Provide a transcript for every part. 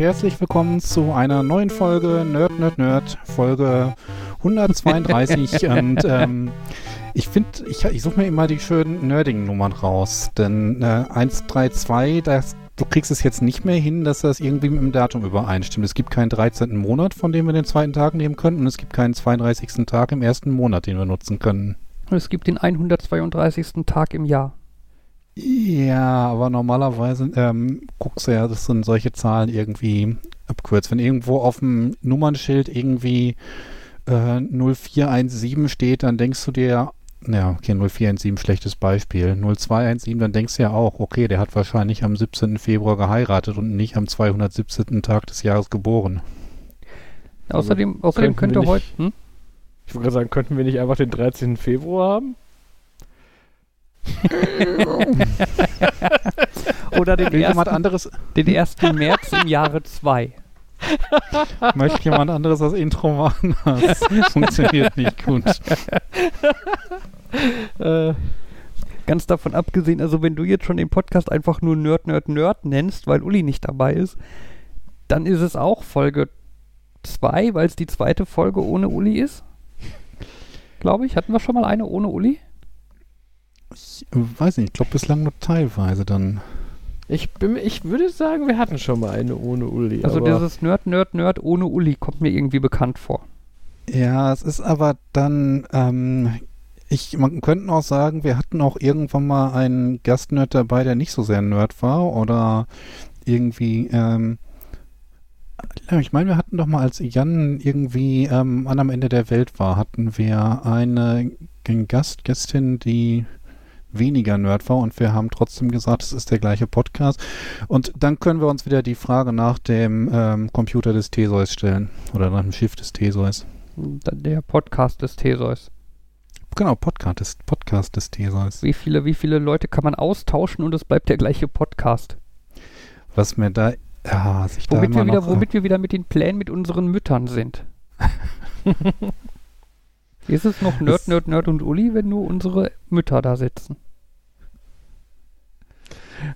herzlich willkommen zu einer neuen Folge Nerd, Nerd, Nerd, Folge 132. und ähm, ich finde, ich, ich suche mir immer die schönen Nerding-Nummern raus, denn äh, 132, das, du kriegst es jetzt nicht mehr hin, dass das irgendwie mit dem Datum übereinstimmt. Es gibt keinen 13. Monat, von dem wir den zweiten Tag nehmen könnten und es gibt keinen 32. Tag im ersten Monat, den wir nutzen können. Es gibt den 132. Tag im Jahr. Ja, aber normalerweise ähm, guckst du ja, das sind solche Zahlen irgendwie abkürzt. Wenn irgendwo auf dem Nummernschild irgendwie äh, 0417 steht, dann denkst du dir, ja, okay, 0417, schlechtes Beispiel. 0217, dann denkst du ja auch, okay, der hat wahrscheinlich am 17. Februar geheiratet und nicht am 217. Tag des Jahres geboren. Außerdem, außerdem könnte heute. Hm? Ich wollte sagen, könnten wir nicht einfach den 13. Februar haben? Oder den ersten, anderes? den 1. März im Jahre 2. Möchte jemand anderes das Intro machen? Das funktioniert nicht gut. äh, ganz davon abgesehen, also wenn du jetzt schon den Podcast einfach nur Nerd, Nerd, Nerd nennst, weil Uli nicht dabei ist, dann ist es auch Folge 2, weil es die zweite Folge ohne Uli ist. Glaube ich. Hatten wir schon mal eine ohne Uli? Ich weiß nicht, ich glaube bislang nur teilweise dann. Ich, bin, ich würde sagen, wir hatten schon mal eine ohne Uli. Also dieses Nerd, Nerd, Nerd ohne Uli kommt mir irgendwie bekannt vor. Ja, es ist aber dann, ähm, ich, man könnte auch sagen, wir hatten auch irgendwann mal einen Gastnerd dabei, der nicht so sehr Nerd war oder irgendwie, ähm, ich meine, wir hatten doch mal, als Jan irgendwie ähm, an am Ende der Welt war, hatten wir eine, eine Gast, Gästin, die weniger Nerd war und wir haben trotzdem gesagt, es ist der gleiche Podcast. Und dann können wir uns wieder die Frage nach dem ähm, Computer des Theseus stellen oder nach dem Schiff des Theseus. Der Podcast des Theseus. Genau, Podcast des, Podcast des Theseus. Wie viele, wie viele Leute kann man austauschen und es bleibt der gleiche Podcast? Was mir da, ja, sich womit da wir wieder, noch, Womit wir wieder mit den Plänen mit unseren Müttern sind. Ist es noch Nerd, Nerd, Nerd und Uli, wenn nur unsere Mütter da sitzen?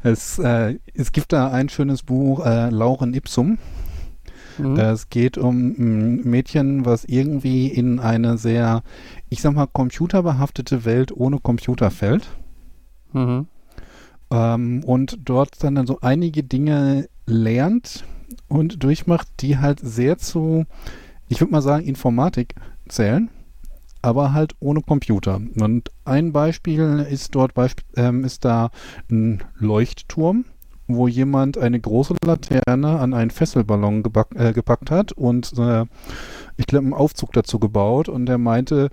Es, äh, es gibt da ein schönes Buch, äh, Lauren Ipsum. Mhm. Es geht um ein Mädchen, was irgendwie in eine sehr, ich sag mal, computerbehaftete Welt ohne Computer fällt. Mhm. Ähm, und dort dann, dann so einige Dinge lernt und durchmacht, die halt sehr zu, ich würde mal sagen, Informatik zählen aber halt ohne Computer. Und ein Beispiel ist dort Beisp ähm, ist da ein Leuchtturm, wo jemand eine große Laterne an einen Fesselballon äh, gepackt hat und äh, ich glaube einen Aufzug dazu gebaut und er meinte,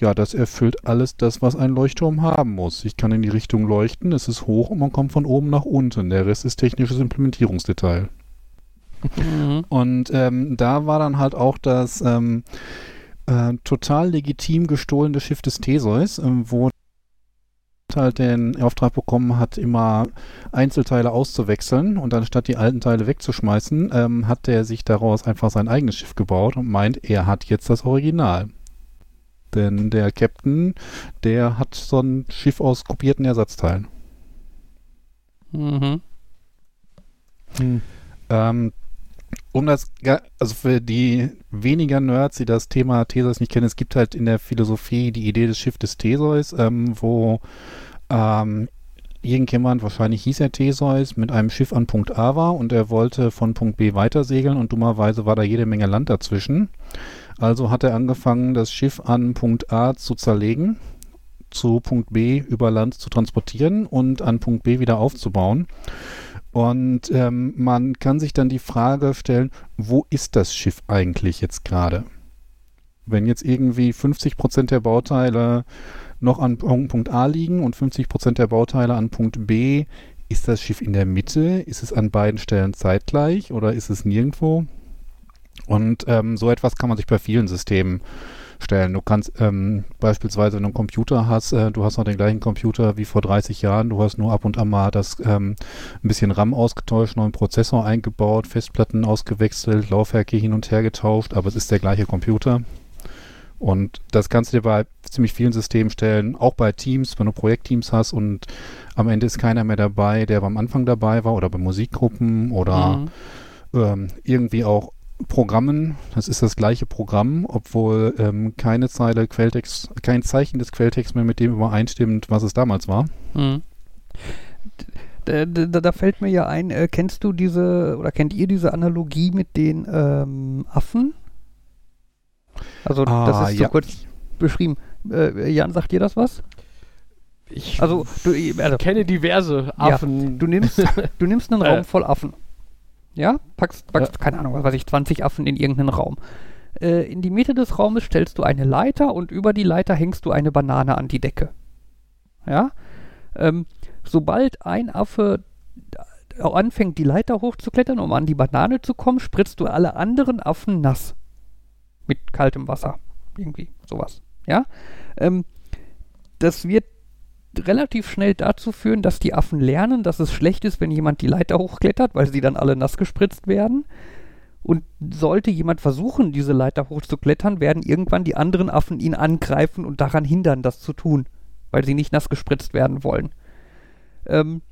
ja, das erfüllt alles das, was ein Leuchtturm haben muss. Ich kann in die Richtung leuchten, es ist hoch und man kommt von oben nach unten. Der Rest ist technisches Implementierungsdetail. Mhm. Und ähm, da war dann halt auch das ähm, äh, total legitim gestohlene Schiff des Theseus, äh, wo halt den Auftrag bekommen hat, immer Einzelteile auszuwechseln und anstatt die alten Teile wegzuschmeißen, ähm, hat er sich daraus einfach sein eigenes Schiff gebaut und meint, er hat jetzt das Original. Denn der Captain, der hat so ein Schiff aus kopierten Ersatzteilen. Mhm. Hm. Ähm, um das, also für die weniger Nerds, die das Thema Theseus nicht kennen, es gibt halt in der Philosophie die Idee des Schiff des Theseus, ähm, wo ähm, irgendjemand, wahrscheinlich hieß er Theseus, mit einem Schiff an Punkt A war und er wollte von Punkt B weitersegeln und dummerweise war da jede Menge Land dazwischen. Also hat er angefangen, das Schiff an Punkt A zu zerlegen, zu Punkt B über Land zu transportieren und an Punkt B wieder aufzubauen. Und ähm, man kann sich dann die Frage stellen, wo ist das Schiff eigentlich jetzt gerade? Wenn jetzt irgendwie 50 Prozent der Bauteile noch an Punkt A liegen und 50 Prozent der Bauteile an Punkt B, ist das Schiff in der Mitte? Ist es an beiden Stellen zeitgleich oder ist es nirgendwo? Und ähm, so etwas kann man sich bei vielen Systemen stellen. Du kannst ähm, beispielsweise, wenn du einen Computer hast, äh, du hast noch den gleichen Computer wie vor 30 Jahren, du hast nur ab und an mal das ähm, ein bisschen RAM ausgetauscht, neuen Prozessor eingebaut, Festplatten ausgewechselt, Laufwerke hin und her getauscht, aber es ist der gleiche Computer. Und das kannst du dir bei ziemlich vielen Systemen stellen, auch bei Teams, wenn du Projektteams hast und am Ende ist keiner mehr dabei, der beim Anfang dabei war oder bei Musikgruppen oder mhm ähm, irgendwie auch Programmen, das ist das gleiche Programm, obwohl ähm, keine Zeile Quelltext, kein Zeichen des Quelltexts mehr mit dem übereinstimmt, was es damals war. Hm. Da, da, da, fällt mir ja ein, äh, kennst du diese oder kennt ihr diese Analogie mit den ähm, Affen? Also ah, das ist so ja. kurz beschrieben. Äh, Jan, sagt dir das was? Ich also, du, also, kenne diverse Affen. Ja, du, nimmst, du nimmst einen Raum äh. voll Affen. Ja, packst, packst ja. keine Ahnung, was weiß ich, 20 Affen in irgendeinen Raum. Äh, in die Mitte des Raumes stellst du eine Leiter und über die Leiter hängst du eine Banane an die Decke. Ja? Ähm, sobald ein Affe anfängt, die Leiter hochzuklettern, um an die Banane zu kommen, spritzt du alle anderen Affen nass. Mit kaltem Wasser. Irgendwie sowas. Ja? Ähm, das wird relativ schnell dazu führen, dass die Affen lernen, dass es schlecht ist, wenn jemand die Leiter hochklettert, weil sie dann alle nass gespritzt werden. Und sollte jemand versuchen, diese Leiter hochzuklettern, werden irgendwann die anderen Affen ihn angreifen und daran hindern, das zu tun, weil sie nicht nass gespritzt werden wollen. Ähm,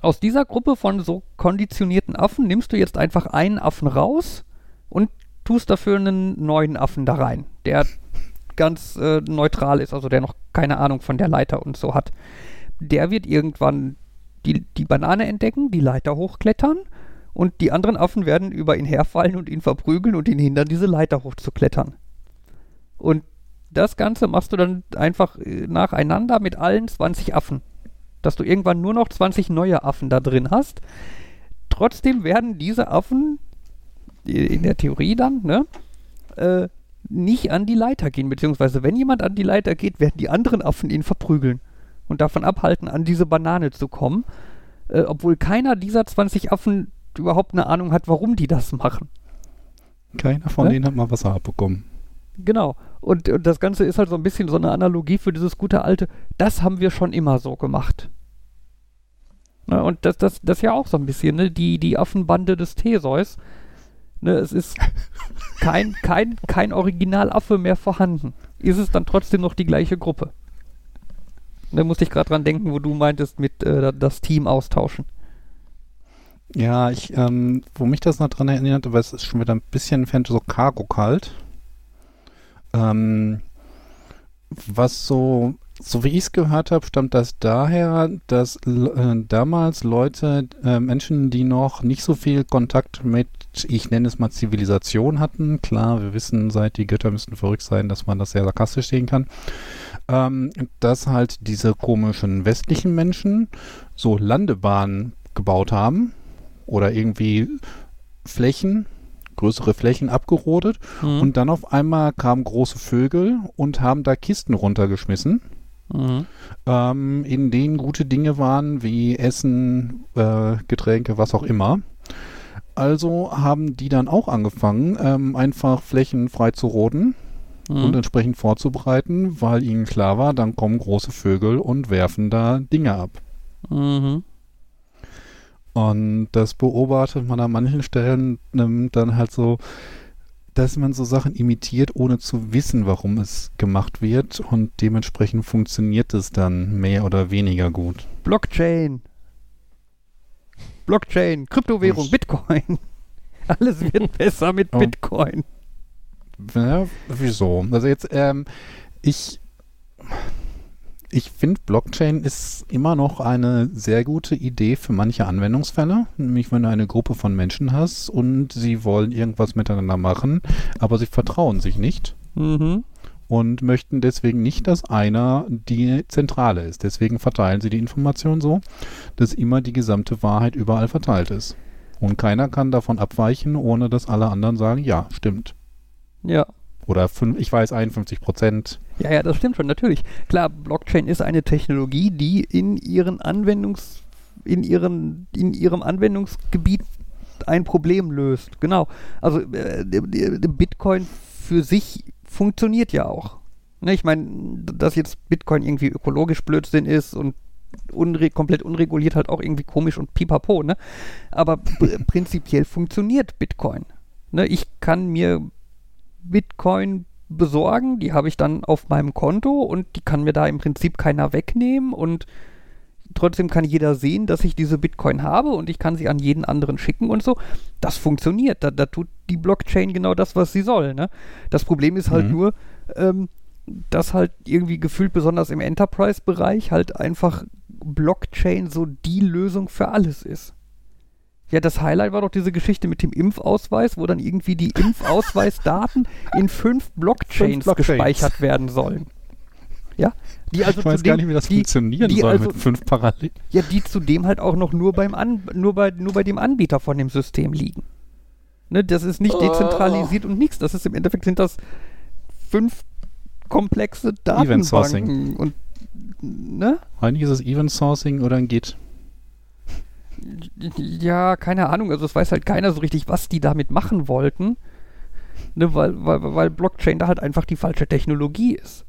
aus dieser Gruppe von so konditionierten Affen nimmst du jetzt einfach einen Affen raus und tust dafür einen neuen Affen da rein, der ganz äh, neutral ist, also der noch keine Ahnung von der Leiter und so hat. Der wird irgendwann die, die Banane entdecken, die Leiter hochklettern und die anderen Affen werden über ihn herfallen und ihn verprügeln und ihn hindern, diese Leiter hochzuklettern. Und das Ganze machst du dann einfach äh, nacheinander mit allen 20 Affen. Dass du irgendwann nur noch 20 neue Affen da drin hast. Trotzdem werden diese Affen, in der Theorie dann, ne, äh, nicht an die Leiter gehen, beziehungsweise wenn jemand an die Leiter geht, werden die anderen Affen ihn verprügeln und davon abhalten, an diese Banane zu kommen, äh, obwohl keiner dieser 20 Affen überhaupt eine Ahnung hat, warum die das machen. Keiner von ja? denen hat mal Wasser abbekommen. Genau. Und, und, das Ganze ist halt so ein bisschen so eine Analogie für dieses gute alte, das haben wir schon immer so gemacht. Na, und das, das, das ja auch so ein bisschen, ne? Die, die Affenbande des Theseus, Ne, es ist kein, kein, kein Originalaffe mehr vorhanden. Ist es dann trotzdem noch die gleiche Gruppe? Da musste ich gerade dran denken, wo du meintest, mit äh, das Team austauschen. Ja, ich, ähm, wo mich das noch dran erinnert, weil es ist schon wieder ein bisschen so Cargo kalt. Ähm, was so so wie ich es gehört habe, stammt das daher, dass äh, damals Leute, äh, Menschen, die noch nicht so viel Kontakt mit, ich nenne es mal Zivilisation hatten, klar, wir wissen seit die Götter müssten verrückt sein, dass man das sehr sarkastisch sehen kann, ähm, dass halt diese komischen westlichen Menschen so Landebahnen gebaut haben oder irgendwie Flächen, größere Flächen abgerodet mhm. und dann auf einmal kamen große Vögel und haben da Kisten runtergeschmissen Mhm. Ähm, in denen gute Dinge waren wie Essen, äh, Getränke, was auch immer. Also haben die dann auch angefangen, ähm, einfach Flächen frei zu roden mhm. und entsprechend vorzubereiten, weil ihnen klar war, dann kommen große Vögel und werfen da Dinge ab. Mhm. Und das beobachtet man an manchen Stellen dann halt so, dass man so Sachen imitiert, ohne zu wissen, warum es gemacht wird und dementsprechend funktioniert es dann mehr oder weniger gut. Blockchain. Blockchain, Kryptowährung, Bitcoin. Alles wird besser mit oh. Bitcoin. Ja, wieso? Also jetzt, ähm, ich ich finde, Blockchain ist immer noch eine sehr gute Idee für manche Anwendungsfälle. Nämlich, wenn du eine Gruppe von Menschen hast und sie wollen irgendwas miteinander machen, aber sie vertrauen sich nicht. Mhm. Und möchten deswegen nicht, dass einer die Zentrale ist. Deswegen verteilen sie die Information so, dass immer die gesamte Wahrheit überall verteilt ist. Und keiner kann davon abweichen, ohne dass alle anderen sagen, ja, stimmt. Ja, oder fünf, ich weiß 51 Prozent. Ja, ja, das stimmt schon, natürlich. Klar, Blockchain ist eine Technologie, die in ihren Anwendungs, in ihren, in ihrem Anwendungsgebiet ein Problem löst. Genau. Also äh, Bitcoin für sich funktioniert ja auch. Ne, ich meine, dass jetzt Bitcoin irgendwie ökologisch Blödsinn ist und unre komplett unreguliert halt auch irgendwie komisch und pipapo, ne? Aber prinzipiell funktioniert Bitcoin. Ne, ich kann mir Bitcoin besorgen. Die habe ich dann auf meinem Konto und die kann mir da im Prinzip keiner wegnehmen und trotzdem kann jeder sehen, dass ich diese Bitcoin habe und ich kann sie an jeden anderen schicken und so. Das funktioniert. Da, da tut die Blockchain genau das, was sie soll. Ne? Das Problem ist halt Mhm. nur, ähm, dass halt irgendwie gefühlt besonders im Enterprise-Bereich halt einfach Blockchain so die Lösung für alles ist. Ja, das Highlight war doch diese Geschichte mit dem Impfausweis, wo dann irgendwie die Impfausweisdaten in fünf Blockchains, Blockchains. gespeichert werden sollen. Ja, die also ich weiß zudem- gar nicht, wie das die, funktionieren die soll also, mit fünf parallel. Ja, die zudem halt auch noch nur beim An nur bei nur bei dem Anbieter von dem System liegen. Ne, das ist nicht Oh. dezentralisiert und nichts. Das ist im Endeffekt sind das fünf komplexe. Datenbanken und ne? Eigentlich ist es Event Sourcing oder ein Git. Ja, keine Ahnung. Also es weiß halt keiner so richtig, was die damit machen wollten. Ne, weil, weil, weil Blockchain da halt einfach die falsche Technologie ist.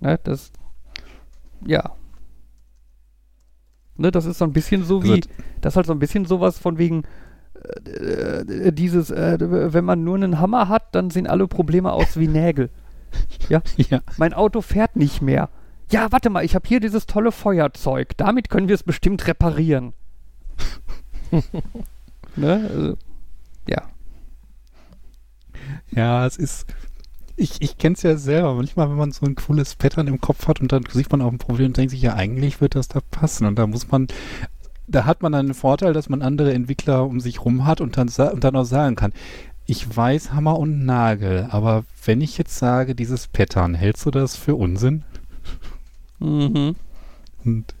Ne, das. Ja. Ne, das ist so ein bisschen so wie. Also- das ist halt so ein bisschen sowas von wegen. Äh, äh, dieses, äh, wenn man nur einen Hammer hat, dann sehen alle Probleme aus wie Nägel. Ja. Mein Auto fährt nicht mehr. Ja, warte mal, ich habe hier dieses tolle Feuerzeug. Damit können wir es bestimmt reparieren. ne? Also, ja. Ja, es ist. Ich, ich kenne es ja selber. Manchmal, wenn man so ein cooles Pattern im Kopf hat und dann sieht man auch ein Problem und denkt sich, ja, eigentlich wird das da passen. Und da muss man, da hat man dann den Vorteil, dass man andere Entwickler um sich rum hat und dann, und dann auch sagen kann, ich weiß Hammer und Nagel, aber wenn ich jetzt sage, dieses Pattern, hältst du das für Unsinn? Mhm. Und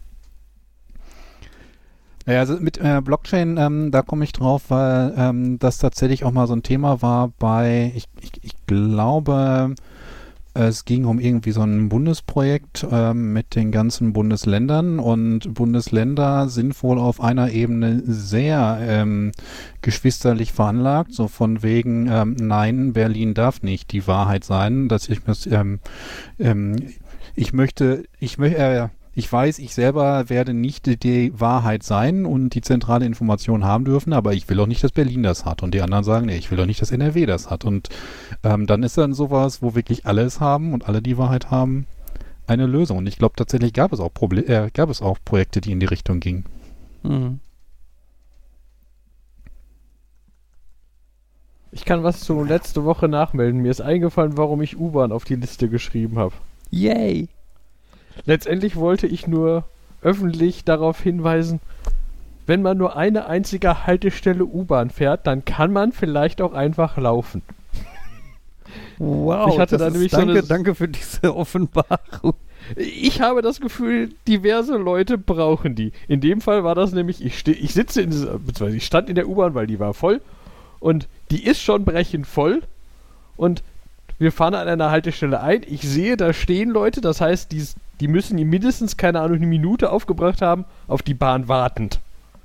naja, also mit äh, Blockchain, ähm, da komme ich drauf, weil ähm, das tatsächlich auch mal so ein Thema war bei, ich, ich, ich glaube, es ging um irgendwie so ein Bundesprojekt ähm, mit den ganzen Bundesländern und Bundesländer sind wohl auf einer Ebene sehr ähm, geschwisterlich veranlagt, so von wegen, ähm, nein, Berlin darf nicht die Wahrheit sein, dass ich ähm, ähm, ich möchte, ich möchte, äh, ich weiß, ich selber werde nicht die, Wahrheit sein und die zentrale Information haben dürfen, aber ich will auch nicht, dass Berlin das hat. Und die anderen sagen, nee, ich will auch nicht, dass NRW das hat. Und ähm, dann ist dann sowas, wo wirklich alle es haben und alle die Wahrheit haben, eine Lösung. Und ich glaube, tatsächlich gab es auch Proble äh, gab es auch Projekte, die in die Richtung gingen. Mhm. Ich kann was zu letzte Woche nachmelden. Mir ist eingefallen, warum ich U-Bahn auf die Liste geschrieben habe. Yay. Letztendlich wollte ich nur öffentlich darauf hinweisen, wenn man nur eine einzige Haltestelle U-Bahn fährt, dann kann man vielleicht auch einfach laufen. Wow. Ich hatte da nämlich so danke, eine- danke für diese Offenbarung. Ich habe das Gefühl, diverse Leute brauchen die. In dem Fall war das nämlich, ich, ste ich sitze in dieser, beziehungsweise ich stand in der U-Bahn, weil die war voll und die ist schon brechend voll und wir fahren an einer Haltestelle ein. Ich sehe, da stehen Leute, das heißt, die, die müssen mindestens, keine Ahnung, eine Minute aufgebracht haben, auf die Bahn wartend.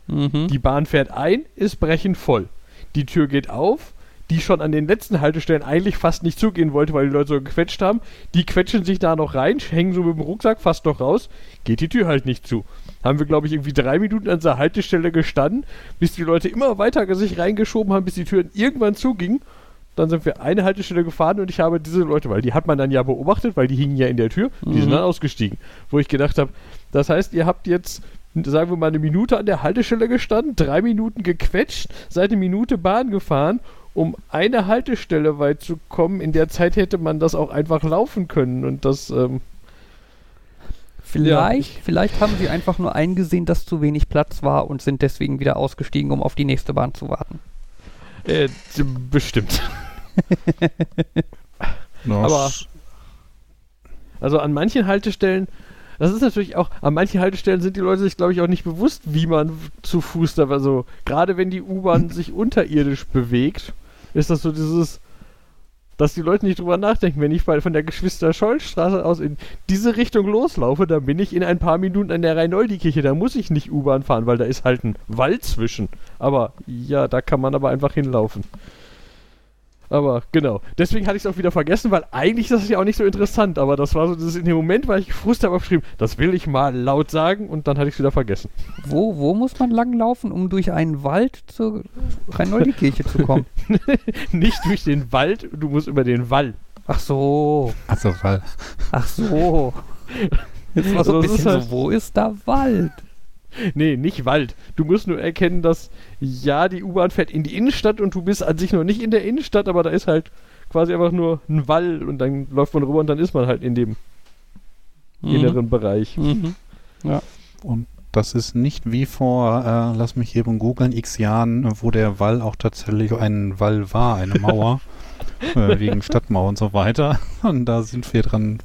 Mhm. Die Bahn fährt ein, ist brechend voll. Die Tür geht auf, die schon an den letzten Haltestellen eigentlich fast nicht zugehen wollte, weil die Leute so gequetscht haben. Die quetschen sich da noch rein, hängen so mit dem Rucksack fast noch raus, geht die Tür halt nicht zu. Haben wir, glaube ich, irgendwie drei Minuten an dieser Haltestelle gestanden, bis die Leute immer weiter sich reingeschoben haben, bis die Tür irgendwann zuging. Dann sind wir eine Haltestelle gefahren und ich habe diese Leute, weil die hat man dann ja beobachtet, weil die hingen ja in der Tür, die sind Mhm. dann ausgestiegen. Wo ich gedacht habe, das heißt, ihr habt jetzt sagen wir mal, eine Minute an der Haltestelle gestanden, drei Minuten gequetscht, seid eine Minute Bahn gefahren, um eine Haltestelle weit zu kommen. In der Zeit hätte man das auch einfach laufen können und das, ähm, Vielleicht, vielleicht haben sie einfach nur eingesehen, dass zu wenig Platz war und sind deswegen wieder ausgestiegen, um auf die nächste Bahn zu warten. Äh, bestimmt. Aber- Also an manchen Haltestellen, das ist natürlich auch, an manchen Haltestellen sind die Leute sich, glaube ich, auch nicht bewusst, wie man zu Fuß da, also gerade wenn die U-Bahn sich unterirdisch bewegt, ist das so dieses, dass die Leute nicht drüber nachdenken. Wenn ich von der Geschwister-Scholl-Straße aus in diese Richtung loslaufe, dann bin ich in ein paar Minuten an der Rhein-Noldi-Kirche. Da muss ich nicht U-Bahn fahren, weil da ist halt ein Wald zwischen. Aber ja, da kann man aber einfach hinlaufen. Aber genau. Deswegen hatte ich es auch wieder vergessen, weil eigentlich ist das ja auch nicht so interessant. Aber das war so, das ist in dem Moment, weil ich Frust habe aufgeschrieben, das will ich mal laut sagen und dann hatte ich es wieder vergessen. Wo, wo muss man langlaufen, um durch einen Wald zur Rhein-Noldi-Kirche zu kommen? Nicht durch den Wald, du musst über den Wall. Ach so, Also, weil ach so. Jetzt war so ein bisschen halt- so, wo ist da Wald? Nee, nicht Wald. Du musst nur erkennen, dass ja, die U-Bahn fährt in die Innenstadt und du bist an sich noch nicht in der Innenstadt, aber da ist halt quasi einfach nur ein Wall und dann läuft man rüber und dann ist man halt in dem inneren Bereich. Mhm. Und das ist nicht wie vor, äh, lass mich eben googeln, x Jahren, wo der Wall auch tatsächlich ein Wall war, eine Mauer, äh, wegen Stadtmauer und so weiter. Und da sind wir dran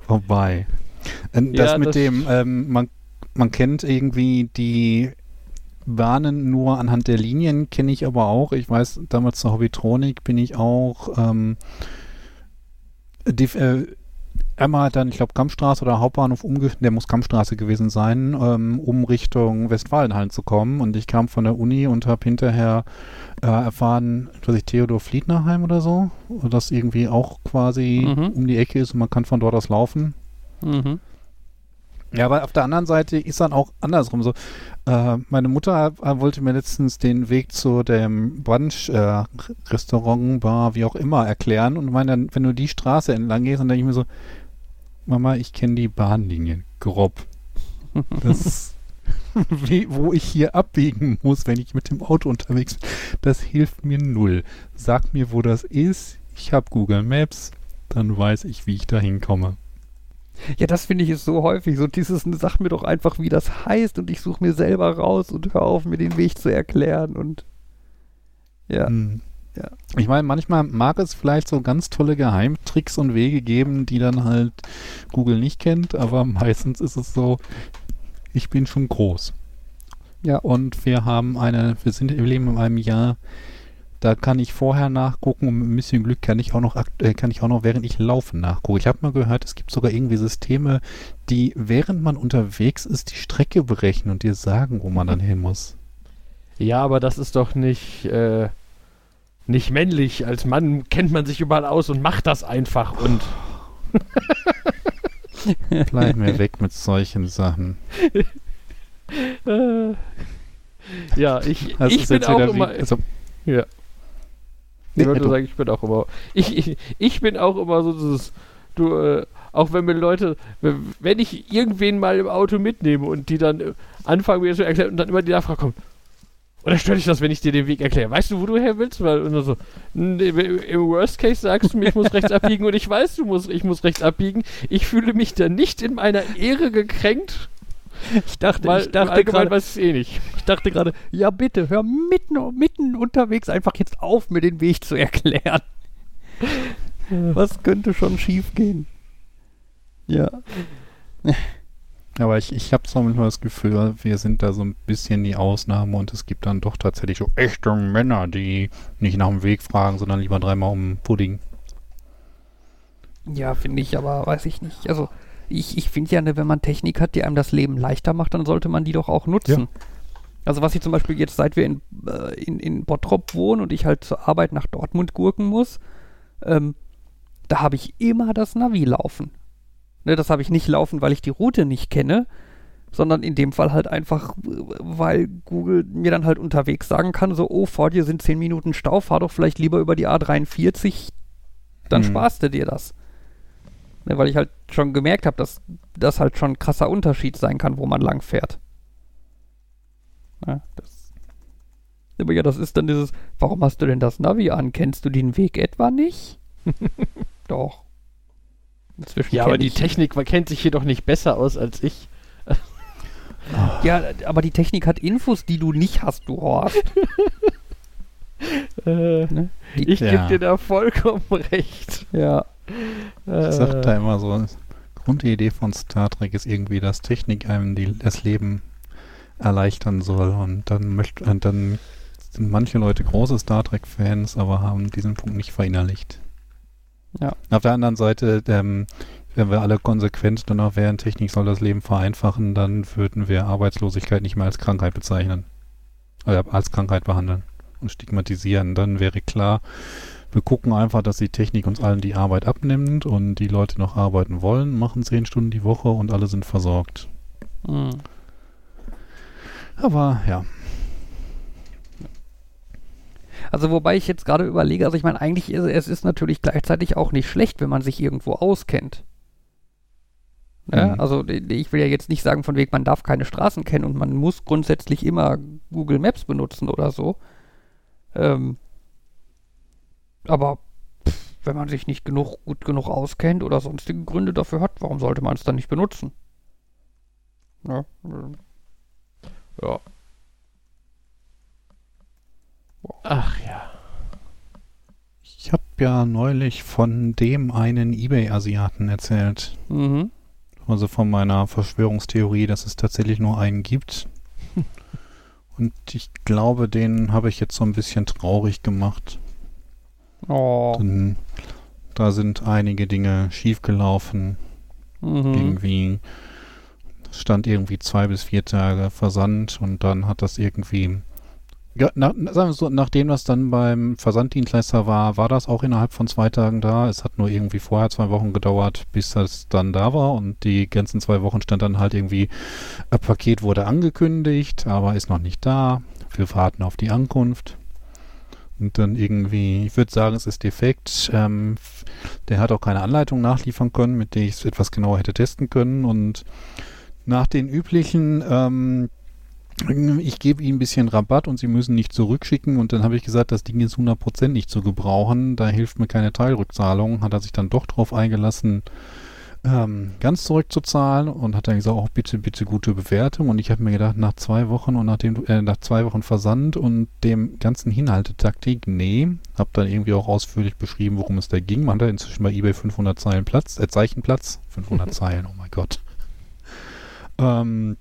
vorbei. Das Ja, mit das- dem, ähm, man, man kennt irgendwie die Bahnen nur anhand der Linien, kenne ich aber auch. Ich weiß, damals zur Hobbytronik bin ich auch ähm, die, äh, einmal dann, ich glaube, Kampfstraße oder Hauptbahnhof, umge der muss Kampfstraße gewesen sein, ähm, um Richtung Westfalenhallen zu kommen. Und ich kam von der Uni und habe hinterher äh, erfahren, dass ich Theodor Fliednerheim oder so, das irgendwie auch quasi Mhm. um die Ecke ist und man kann von dort aus laufen. Mhm. Ja, aber auf der anderen Seite ist dann auch andersrum so. Äh, meine Mutter äh, wollte mir letztens den Weg zu dem Brunch-Restaurant, äh, Bar, wie auch immer, erklären und meine, wenn du die Straße entlang gehst, dann denke ich mir so, Mama, ich kenne die Bahnlinien grob. Das, wie, wo ich hier abbiegen muss, wenn ich mit dem Auto unterwegs bin, das hilft mir null. Sag mir, wo das ist. Ich habe Google Maps, dann weiß ich, wie ich da hinkomme. Ja, das finde ich ist so häufig. So dieses, sag mir doch einfach, wie das heißt und ich suche mir selber raus und hör auf, mir den Weg zu erklären und ja. Hm. Ja. Ich meine, manchmal mag es vielleicht so ganz tolle Geheimtricks und Wege geben, die dann halt Google nicht kennt, aber meistens ist es so, ich bin schon groß. Ja. Und wir haben eine, wir sind, wir leben in einem Jahr, da kann ich vorher nachgucken und mit ein bisschen Glück kann ich auch noch, äh, kann ich auch noch während ich laufe nachgucken. Ich habe mal gehört, es gibt sogar irgendwie Systeme, die während man unterwegs ist, die Strecke berechnen und dir sagen, wo man dann hin muss. Ja, aber das ist doch nicht, äh, nicht männlich. Als Mann kennt man sich überall aus und macht das einfach und Bleib mir weg mit solchen Sachen. äh, ja, ich, Das ich bin auch wieder wie, immer. also, Ja. Wollte du. sagen, ich bin auch immer. Ich, ich, ich bin auch immer so dieses. Du, äh, auch wenn mir Leute, wenn ich irgendwen mal im Auto mitnehme und die dann äh, anfangen mir zu erklären und dann immer die Nachfrage kommt. Oder stört dich das, wenn ich dir den Weg erkläre? Weißt du, wo du her willst? Weil und dann so, "Nee, im Worst Case sagst du mir, ich muss rechts abbiegen und ich weiß, du musst, ich muss rechts abbiegen. Ich fühle mich da nicht in meiner Ehre gekränkt, Ich dachte, weil ich dachte gerade, weiß ich eh nicht. ich dachte gerade, ja bitte, hör mitten, mitten unterwegs einfach jetzt auf, mir den Weg zu erklären. Was könnte schon schief gehen? Ja. aber ich, ich habe so manchmal das Gefühl, wir sind da so ein bisschen die Ausnahme und es gibt dann doch tatsächlich so echte Männer, die nicht nach dem Weg fragen, sondern lieber dreimal um Pudding. Ja, finde ich, aber weiß ich nicht. Also, ich, ich finde ja, ne, wenn man Technik hat, die einem das Leben leichter macht, dann sollte man die doch auch nutzen. Also, was ich zum Beispiel jetzt, seit wir in, äh, in, in Bottrop wohnen und ich halt zur Arbeit nach Dortmund gurken muss, ähm, da habe ich immer das Navi laufen. Ne, das habe ich nicht laufen, weil ich die Route nicht kenne, sondern in dem Fall halt einfach, weil Google mir dann halt unterwegs sagen kann, so, oh, vor dir sind 10 Minuten Stau, fahr doch vielleicht lieber über die A43, dann Hm. sparst du dir das. Ne, weil ich halt schon gemerkt habe, dass das halt schon ein krasser Unterschied sein kann, wo man lang fährt. Ja, das, aber ja, das ist dann dieses, warum hast du denn das Navi an? Kennst du den Weg etwa nicht? Doch. Inzwischen Ja, aber die Technik man kennt sich hier doch nicht besser aus als ich. Ja, aber die Technik hat Infos, die du nicht hast, du Horst. Äh, Ne? Die, ich Ja. gebe dir da vollkommen recht. Ja. Äh, Ich sag da immer so, Grundidee von Star Trek ist irgendwie, dass Technik einem die, das Leben erleichtern soll und dann möcht, und dann sind manche Leute große Star Trek-Fans, aber haben diesen Punkt nicht verinnerlicht. Ja. Auf der anderen Seite, ähm, wenn wir alle konsequent danach wären, Technik soll das Leben vereinfachen, dann würden wir Arbeitslosigkeit nicht mehr als Krankheit bezeichnen. Oder als Krankheit behandeln und stigmatisieren. Dann wäre klar, wir gucken einfach, dass die Technik uns allen die Arbeit abnimmt und die Leute noch arbeiten wollen, machen zehn Stunden die Woche und alle sind versorgt. Hm. Aber ja. Also wobei ich jetzt gerade überlege, also ich meine, eigentlich ist es ist natürlich gleichzeitig auch nicht schlecht, wenn man sich irgendwo auskennt. Ne? Mhm. Also ich will ja jetzt nicht sagen, von wegen, man darf keine Straßen kennen und man muss grundsätzlich immer Google Maps benutzen oder so. Ähm, aber pff, wenn man sich nicht genug, gut genug auskennt oder sonstige Gründe dafür hat, warum sollte man es dann nicht benutzen? Ja, ähm, Ja. Ach ja. Ich habe ja neulich von dem einen eBay-Asiaten erzählt. mhm. Also von meiner Verschwörungstheorie, dass es tatsächlich nur einen gibt. Und ich glaube, den habe ich jetzt so ein bisschen traurig gemacht. Oh. Denn da sind einige Dinge schiefgelaufen. Mhm. Irgendwie stand irgendwie zwei bis vier Tage Versand und dann hat das irgendwie. Ja, na, sagen wir so, nachdem das dann beim Versanddienstleister war, war das auch innerhalb von zwei Tagen da. Es hat nur irgendwie vorher zwei Wochen gedauert, bis das dann da war und die ganzen zwei Wochen stand dann halt irgendwie, ein Paket wurde angekündigt, aber ist noch nicht da. Wir warten auf die Ankunft. Und dann irgendwie, ich würde sagen, es ist defekt. Ähm, der hat auch keine Anleitung nachliefern können, mit der ich es etwas genauer hätte testen können. Und nach den üblichen, ähm, ich gebe Ihnen ein bisschen Rabatt und Sie müssen nicht zurückschicken. Und dann habe ich gesagt, das Ding ist 100% nicht zu gebrauchen. Da hilft mir keine Teilrückzahlung. Hat er sich dann doch drauf eingelassen, ähm, ganz zurückzuzahlen und hat dann gesagt, auch bitte, bitte gute Bewertung. Und ich habe mir gedacht, nach zwei Wochen und nachdem du, äh, nach zwei Wochen Versand und dem ganzen Hinhaltetaktik, nee, habe dann irgendwie auch ausführlich beschrieben, worum es da ging. Man hat da inzwischen bei eBay 500 Zeilen Platz, äh, Zeichenplatz, 500 Zeilen, oh mein Gott. Ähm,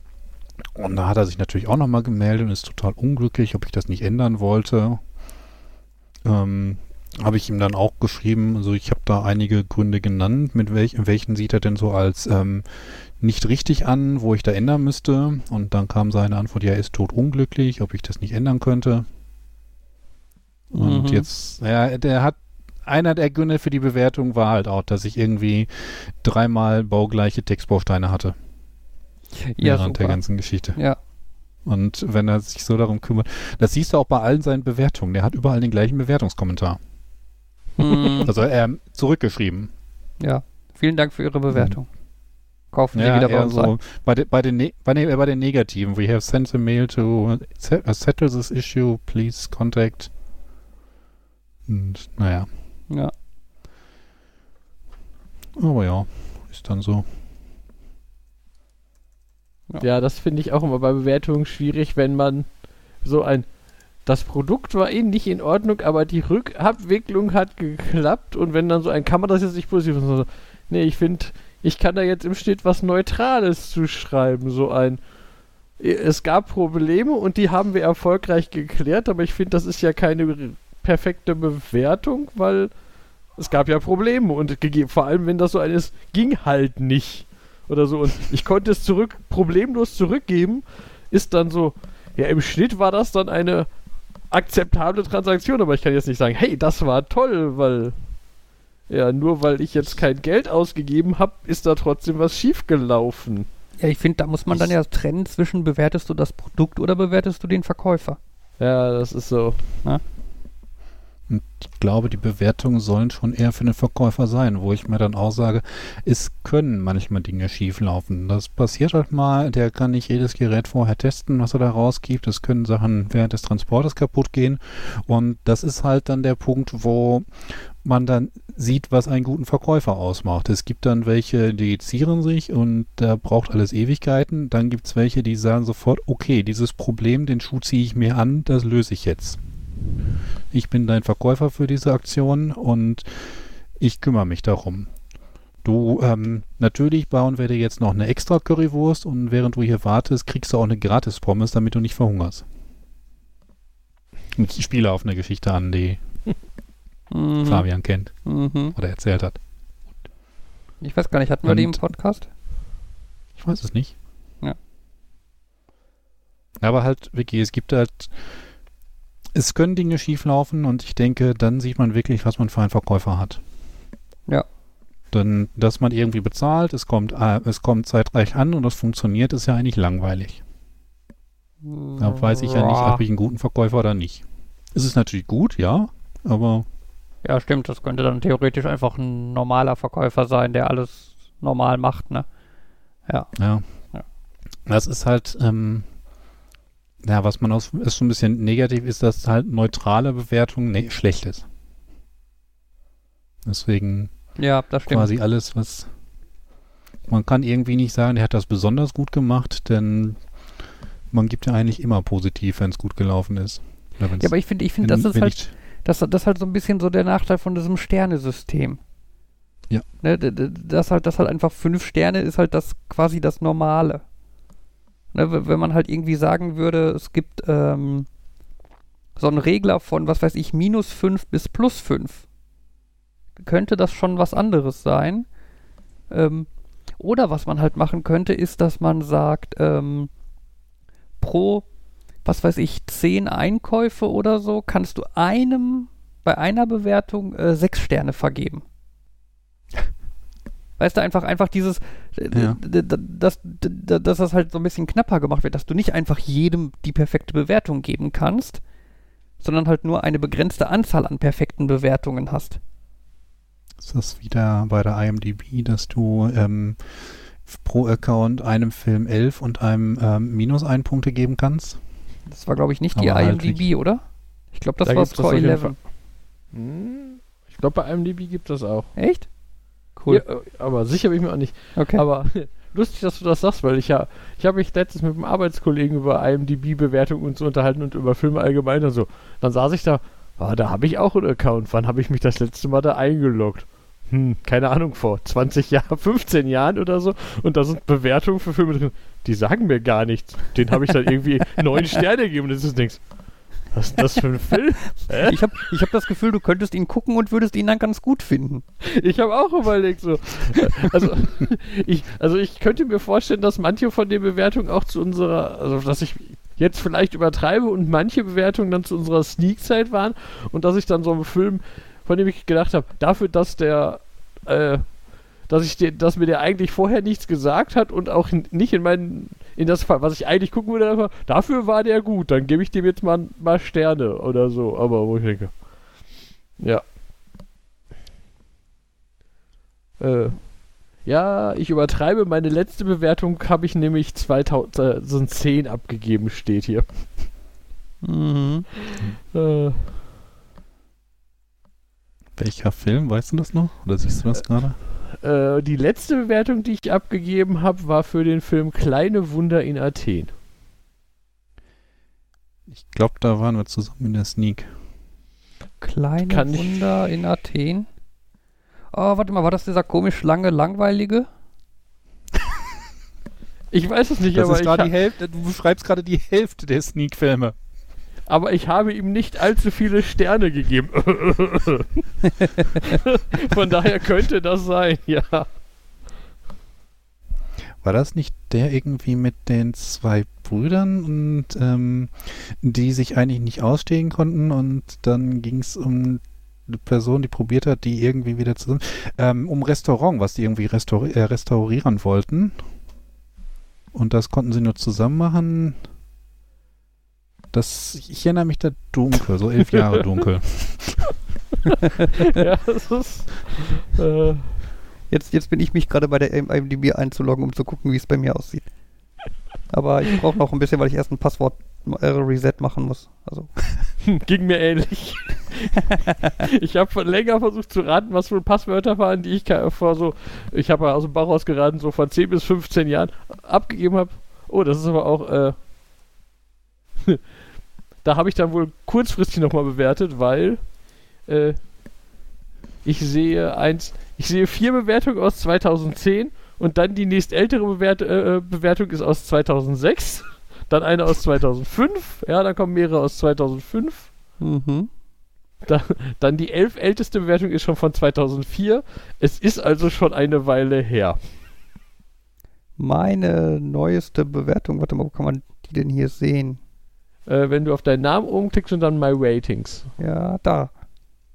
und da hat er sich natürlich auch nochmal gemeldet und ist total unglücklich, ob ich das nicht ändern wollte. Ähm, habe ich ihm dann auch geschrieben, also ich habe da einige Gründe genannt, mit welch, welchen sieht er denn so als ähm, nicht richtig an, wo ich da ändern müsste. Und dann kam seine Antwort, ja, er ist tot unglücklich, ob ich das nicht ändern könnte. Und Mhm. jetzt, ja, der hat, einer der Gründe für die Bewertung war halt auch, dass ich irgendwie dreimal baugleiche Textbausteine hatte Ja, während der super. ganzen Geschichte. Ja. Und wenn er sich so darum kümmert, das siehst du auch bei allen seinen Bewertungen. Der hat überall den gleichen Bewertungskommentar. Mhm. Also er zurückgeschrieben. ja. Vielen Dank für Ihre Bewertung. Kaufen Sie Ja, wieder bei uns so ein. bei, de, bei, den ne bei, ne bei den Negativen. We have sent a mail to uh, settle this issue. Please contact. Und naja, Ja. aber ja, ist dann so. Ja, das finde ich auch immer bei Bewertungen schwierig, wenn man so ein. Das Produkt war eh nicht in Ordnung, aber die Rückabwicklung hat geklappt und wenn dann so ein, kann man das jetzt nicht positiv? So, nee, ich finde, ich kann da jetzt im Schnitt was Neutrales zuschreiben. So ein. Es gab Probleme und die haben wir erfolgreich geklärt, aber ich finde, das ist ja keine perfekte Bewertung, weil es gab ja Probleme und vor allem wenn das so eines ging halt nicht oder so und ich konnte es zurück problemlos zurückgeben, ist dann so, ja im Schnitt war das dann eine akzeptable Transaktion, aber ich kann jetzt nicht sagen, hey, das war toll, weil ja, nur weil ich jetzt kein Geld ausgegeben habe, ist da trotzdem was schiefgelaufen. Ja, ich finde, da muss man dann ja trennen zwischen bewertest du das Produkt oder bewertest du den Verkäufer. Ja, das ist so. Und ich glaube, die Bewertungen sollen schon eher für den Verkäufer sein, wo ich mir dann auch sage, es können manchmal Dinge schieflaufen. Das passiert halt mal, der kann nicht jedes Gerät vorher testen, was er da rausgibt. Es können Sachen während des Transportes kaputt gehen. Und das ist halt dann der Punkt, wo man dann sieht, was einen guten Verkäufer ausmacht. Es gibt dann welche, die zieren sich und da braucht alles Ewigkeiten. Dann gibt es welche, die sagen sofort, okay, dieses Problem, den Schuh ziehe ich mir an, das löse ich jetzt. Ich bin dein Verkäufer für diese Aktion und ich kümmere mich darum. Du, ähm, natürlich bauen wir dir jetzt noch eine extra Currywurst und während du hier wartest, kriegst du auch eine gratis Pommes, damit du nicht verhungerst. Ich spiele auf eine Geschichte an, die Mhm. Fabian kennt Mhm. oder erzählt hat. Ich weiß gar nicht, hatten wir die im Und- Podcast? Ich weiß es nicht. Ja. Aber halt, Vicky, es gibt halt, es können Dinge schieflaufen und ich denke, dann sieht man wirklich, was man für einen Verkäufer hat. Ja. Dann, dass man irgendwie bezahlt, es kommt, äh, es kommt zeitreich an und es funktioniert, ist ja eigentlich langweilig. Da weiß ich ja nicht, ob ich einen guten Verkäufer oder nicht. Es ist natürlich gut, ja, aber Ja, stimmt, das könnte dann theoretisch einfach ein normaler Verkäufer sein, der alles normal macht, ne? Ja. Ja. Ja. Das ist halt, ähm, ja, was man aus, ist so ein bisschen negativ, ist, dass halt neutrale Bewertung nee, schlecht ist. Deswegen Ja, das stimmt. quasi alles, was man kann irgendwie nicht sagen, der hat das besonders gut gemacht, denn man gibt ja eigentlich immer positiv, wenn es gut gelaufen ist. Ja, aber ich finde, ich finde, das ist halt, das, das ist halt so ein bisschen so der Nachteil von diesem Sternesystem. Ja. Ne, das halt, das halt einfach fünf Sterne ist halt das quasi das Normale. Ne, wenn man halt irgendwie sagen würde, es gibt ähm, so einen Regler von, was weiß ich, minus fünf bis plus fünf, könnte das schon was anderes sein. Ähm, oder was man halt machen könnte, ist, dass man sagt, ähm, pro, was weiß ich, zehn Einkäufe oder so, kannst du einem bei einer Bewertung äh, sechs Sterne vergeben. Weißt du, einfach, einfach dieses, äh, Ja. dass, dass das halt so ein bisschen knapper gemacht wird, dass du nicht einfach jedem die perfekte Bewertung geben kannst, sondern halt nur eine begrenzte Anzahl an perfekten Bewertungen hast. ist das wieder bei der IMDb, dass du ähm, pro Account einem Film 11 und einem ähm, minus ein Punkte geben kannst? Das war, glaube ich, nicht die Aber halt IMDb, oder? Ich glaube, das Da war Score auf jeden 11. Fall. Hm, Ich glaube, bei IMDb gibt das auch. Echt? Cool. Ja, äh, aber sicher bin ich mir auch nicht. Okay. Aber lustig, dass du das sagst, weil ich ja, ich habe mich letztens mit einem Arbeitskollegen über IMDb-Bewertungen und so unterhalten und über Filme allgemein und so. Dann saß ich da, ah, da habe ich auch einen Account. Wann habe ich mich das letzte Mal da eingeloggt? Hm, keine Ahnung, vor 20 Jahren, 15 Jahren oder so. Und da sind Bewertungen für Filme drin, die sagen mir gar nichts. Den habe ich dann irgendwie neun Sterne gegeben und das ist nichts. Was ist das für ein Film? Ich habe ich hab das Gefühl, du könntest ihn gucken und würdest ihn dann ganz gut finden. Ich habe auch überlegt so. Also ich, also ich könnte mir vorstellen, dass manche von den Bewertungen auch zu unserer, also dass ich jetzt vielleicht übertreibe und manche Bewertungen dann zu unserer Sneak-Zeit waren und dass ich dann so einen Film, von dem ich gedacht habe, dafür, dass der, äh, dass ich den, dass mir der eigentlich vorher nichts gesagt hat und auch nicht in meinen, in das Fall, was ich eigentlich gucken würde, einfach, dafür war der gut, dann gebe ich dem jetzt mal, mal Sterne oder so, aber wo ich denke, ja. Äh, ja, ich übertreibe. Meine letzte Bewertung habe ich nämlich 2010 abgegeben, steht hier. Mhm. Äh, Welcher Film, weißt du das noch? Oder siehst du das gerade? Äh, die letzte Bewertung, die ich abgegeben habe, war für den Film Kleine Wunder in Athen. Ich glaube, da waren wir zusammen in der Sneak. Kleine Kann ich- Wunder in Athen. Oh, warte mal, war das dieser komisch lange, langweilige? Ich weiß es nicht, Das aber ist ich, die Hälfte, du beschreibst gerade die Hälfte der Sneak-Filme. Aber ich habe ihm nicht allzu viele Sterne gegeben. Von daher könnte das sein, ja. War das nicht der irgendwie mit den zwei Brüdern und ähm, die sich eigentlich nicht ausstehen konnten und dann ging es um eine Person, die probiert hat, die irgendwie wieder zusammen, ähm, um Restaurant, was die irgendwie restauri äh, restaurieren wollten. Und das konnten sie nur zusammen machen. Das, ich erinnere mich da dunkel, so elf Jahre dunkel. ja, das ist. Äh, Jetzt, jetzt bin ich mich gerade bei der IMDb einzuloggen, um zu gucken, wie es bei mir aussieht. Aber ich brauche noch ein bisschen, weil ich erst ein Passwort äh, Reset machen muss. Also, Ging mir ähnlich. ich habe von länger versucht zu raten, was wohl Passwörter waren, die ich vor so, ich habe aus dem Bauch raus geraten, so vor 10 bis 15 Jahren abgegeben habe. Oh, das ist aber auch, äh, da habe ich dann wohl kurzfristig nochmal bewertet, weil äh, ich sehe eins, ich sehe vier Bewertungen aus 2010 und dann die nächstältere Bewert äh, Bewertung ist aus 2006, dann eine aus 2005, ja, dann kommen mehrere aus 2005. mhm. Da, dann die elf älteste Bewertung ist schon von 2004. Es ist also schon eine Weile her. Meine neueste Bewertung, warte mal, wo kann man die denn hier sehen? Äh, wenn du auf deinen Namen oben klickst und dann My Ratings. Ja, da.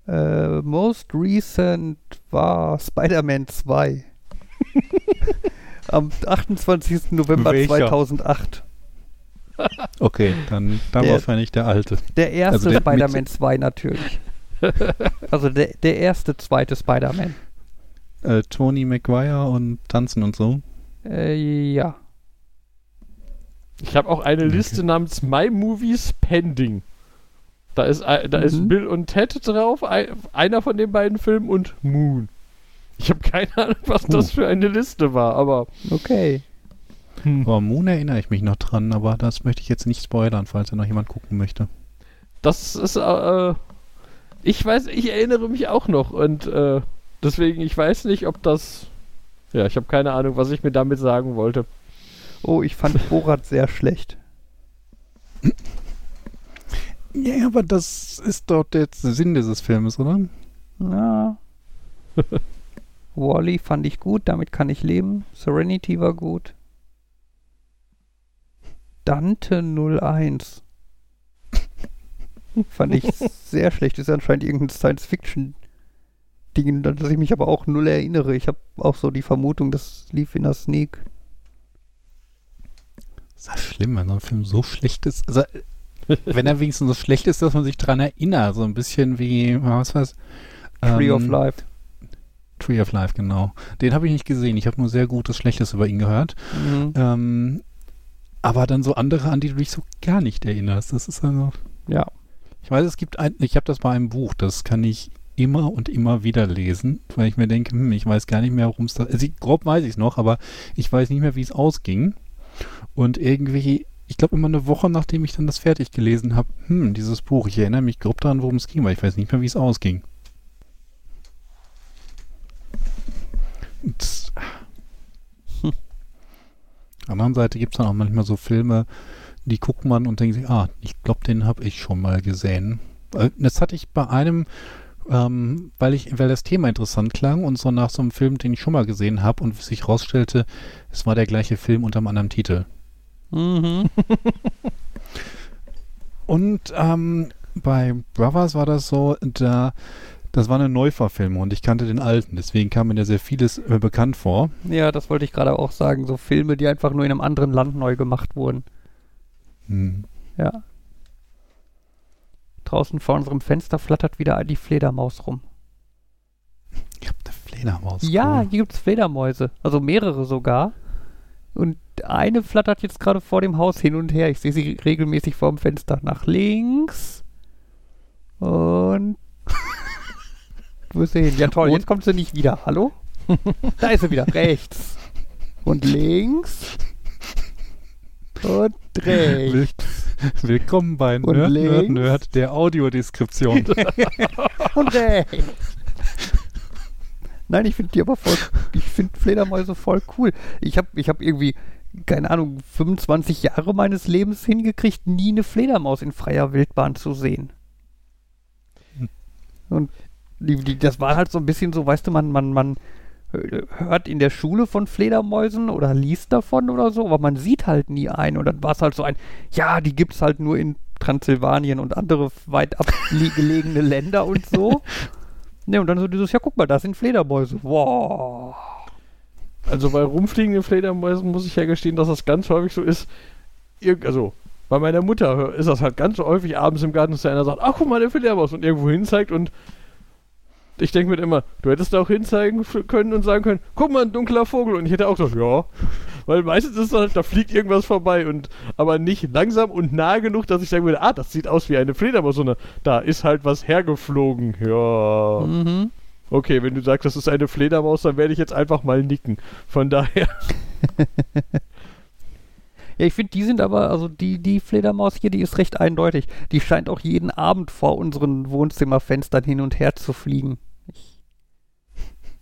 Äh, most recent war Spider-Man 2. Am 28. November Welcher? 2008. Okay, dann, dann Der- war wahrscheinlich der alte. Der erste Also Spider-Man 2 natürlich. also der, der erste, zweite Spider-Man. Äh, Tony Maguire und Tanzen und so. Äh, ja. Ich habe auch eine Okay. Liste namens My Movies Pending. Da ist, da ist Mhm. Bill und Ted drauf, ein, einer von den beiden Filmen und Moon. Ich habe keine Ahnung, was das für eine Liste war, aber Okay. Aber Moon erinnere ich mich noch dran, aber das möchte ich jetzt nicht spoilern, falls da noch jemand gucken möchte. das ist, äh, ich weiß, ich erinnere mich auch noch und äh, deswegen, ich weiß nicht, ob das, ja, ich habe keine Ahnung, was ich mir damit sagen wollte. Oh, ich fand Borat sehr schlecht. Ja, aber das ist doch der Sinn dieses Filmes, oder? Na. Wally fand ich gut, damit kann ich leben. Serenity war gut. Dante 01. fand ich sehr schlecht. Ist anscheinend irgendein Science-Fiction-Ding, an das ich mich aber auch null erinnere. Ich habe auch so die Vermutung, das lief in der Sneak. Ist das schlimm, wenn so ein Film so schlecht ist? Also, wenn er wenigstens so schlecht ist, dass man sich dran erinnert. So ein bisschen wie, was weiß Tree of ähm, Life. Tree of Life, genau. Den habe ich nicht gesehen. Ich habe nur sehr Gutes, Schlechtes über ihn gehört. Mhm. Ähm, aber dann so andere, an die du dich so gar nicht erinnerst. Das ist also. Ja. Ich weiß, es gibt ein, ich habe das bei einem Buch, das kann ich immer und immer wieder lesen, weil ich mir denke, hm, ich weiß gar nicht mehr, worum es da. Also ich- grob weiß ich es noch, aber ich weiß nicht mehr, wie es ausging. Und irgendwie, ich glaube, immer eine Woche, nachdem ich dann das fertig gelesen habe, hm, dieses Buch, ich erinnere mich grob daran, worum es ging, weil ich weiß nicht mehr, wie es ausging. Und, Hm. anderen Seite gibt es dann auch manchmal so Filme, die guckt man und denkt sich, ah, ich glaube, den habe ich schon mal gesehen. Äh, Das hatte ich bei einem, ähm, weil ich, weil das Thema interessant klang und so nach so einem Film, den ich schon mal gesehen habe und sich rausstellte, es war der gleiche Film unter einem anderen Titel. Mhm. Und ähm, bei Brothers war das so, da das war eine Neuverfilmung und ich kannte den alten, deswegen kam mir da sehr vieles äh, bekannt vor. Ja, das wollte ich gerade auch sagen. So Filme, die einfach nur in einem anderen Land neu gemacht wurden. Hm. Ja. Draußen vor unserem Fenster flattert wieder die Fledermaus rum. Ich hab eine Fledermaus. Ja, cool. hier gibt's Fledermäuse. Also mehrere sogar. Und eine flattert jetzt gerade vor dem Haus hin und her. Ich sehe sie regelmäßig vor dem Fenster. Nach links. Und. Wo ist sie hin? Ja toll, Und- jetzt kommt sie nicht wieder. Hallo? Da ist sie wieder. Rechts. Und links. Und rechts. Will Willkommen bei Und Nerd, Nerd, links. Nerd, der Audiodeskription. Und rechts. Nein, ich finde die aber voll, ich finde Fledermäuse voll cool. Ich habe ich hab irgendwie, keine Ahnung, 25 Jahre meines Lebens hingekriegt, nie eine Fledermaus in freier Wildbahn zu sehen. Und die, die, das war halt so ein bisschen so, weißt du, man, man, man hört in der Schule von Fledermäusen oder liest davon oder so, aber man sieht halt nie einen. Und dann war es halt so ein, ja, die gibt's halt nur in Transsilvanien und andere weit abgelegene Länder und so. Ne, und dann so dieses, ja, guck mal, da sind Fledermäuse. Wow. Also bei rumfliegenden Fledermäusen muss ich ja gestehen, dass das ganz häufig so ist. Also bei meiner Mutter ist das halt ganz häufig abends im Garten, dass einer sagt, ach guck mal, der Fledermaus und irgendwo hinzeigt und ich denke mir immer, du hättest da auch hinzeigen können und sagen können, guck mal, ein dunkler Vogel und ich hätte auch gesagt, ja. Weil meistens ist es halt, da fliegt irgendwas vorbei und aber nicht langsam und nah genug, dass ich sagen würde, ah, das sieht aus wie eine Fledermaus, sondern da ist halt was hergeflogen. Ja. Mhm. Okay, wenn du sagst, das ist eine Fledermaus, dann werde ich jetzt einfach mal nicken. Von daher. Ja, ich finde, die sind aber, also die, die Fledermaus hier, die ist recht eindeutig. Die scheint auch jeden Abend vor unseren Wohnzimmerfenstern hin und her zu fliegen. Ich,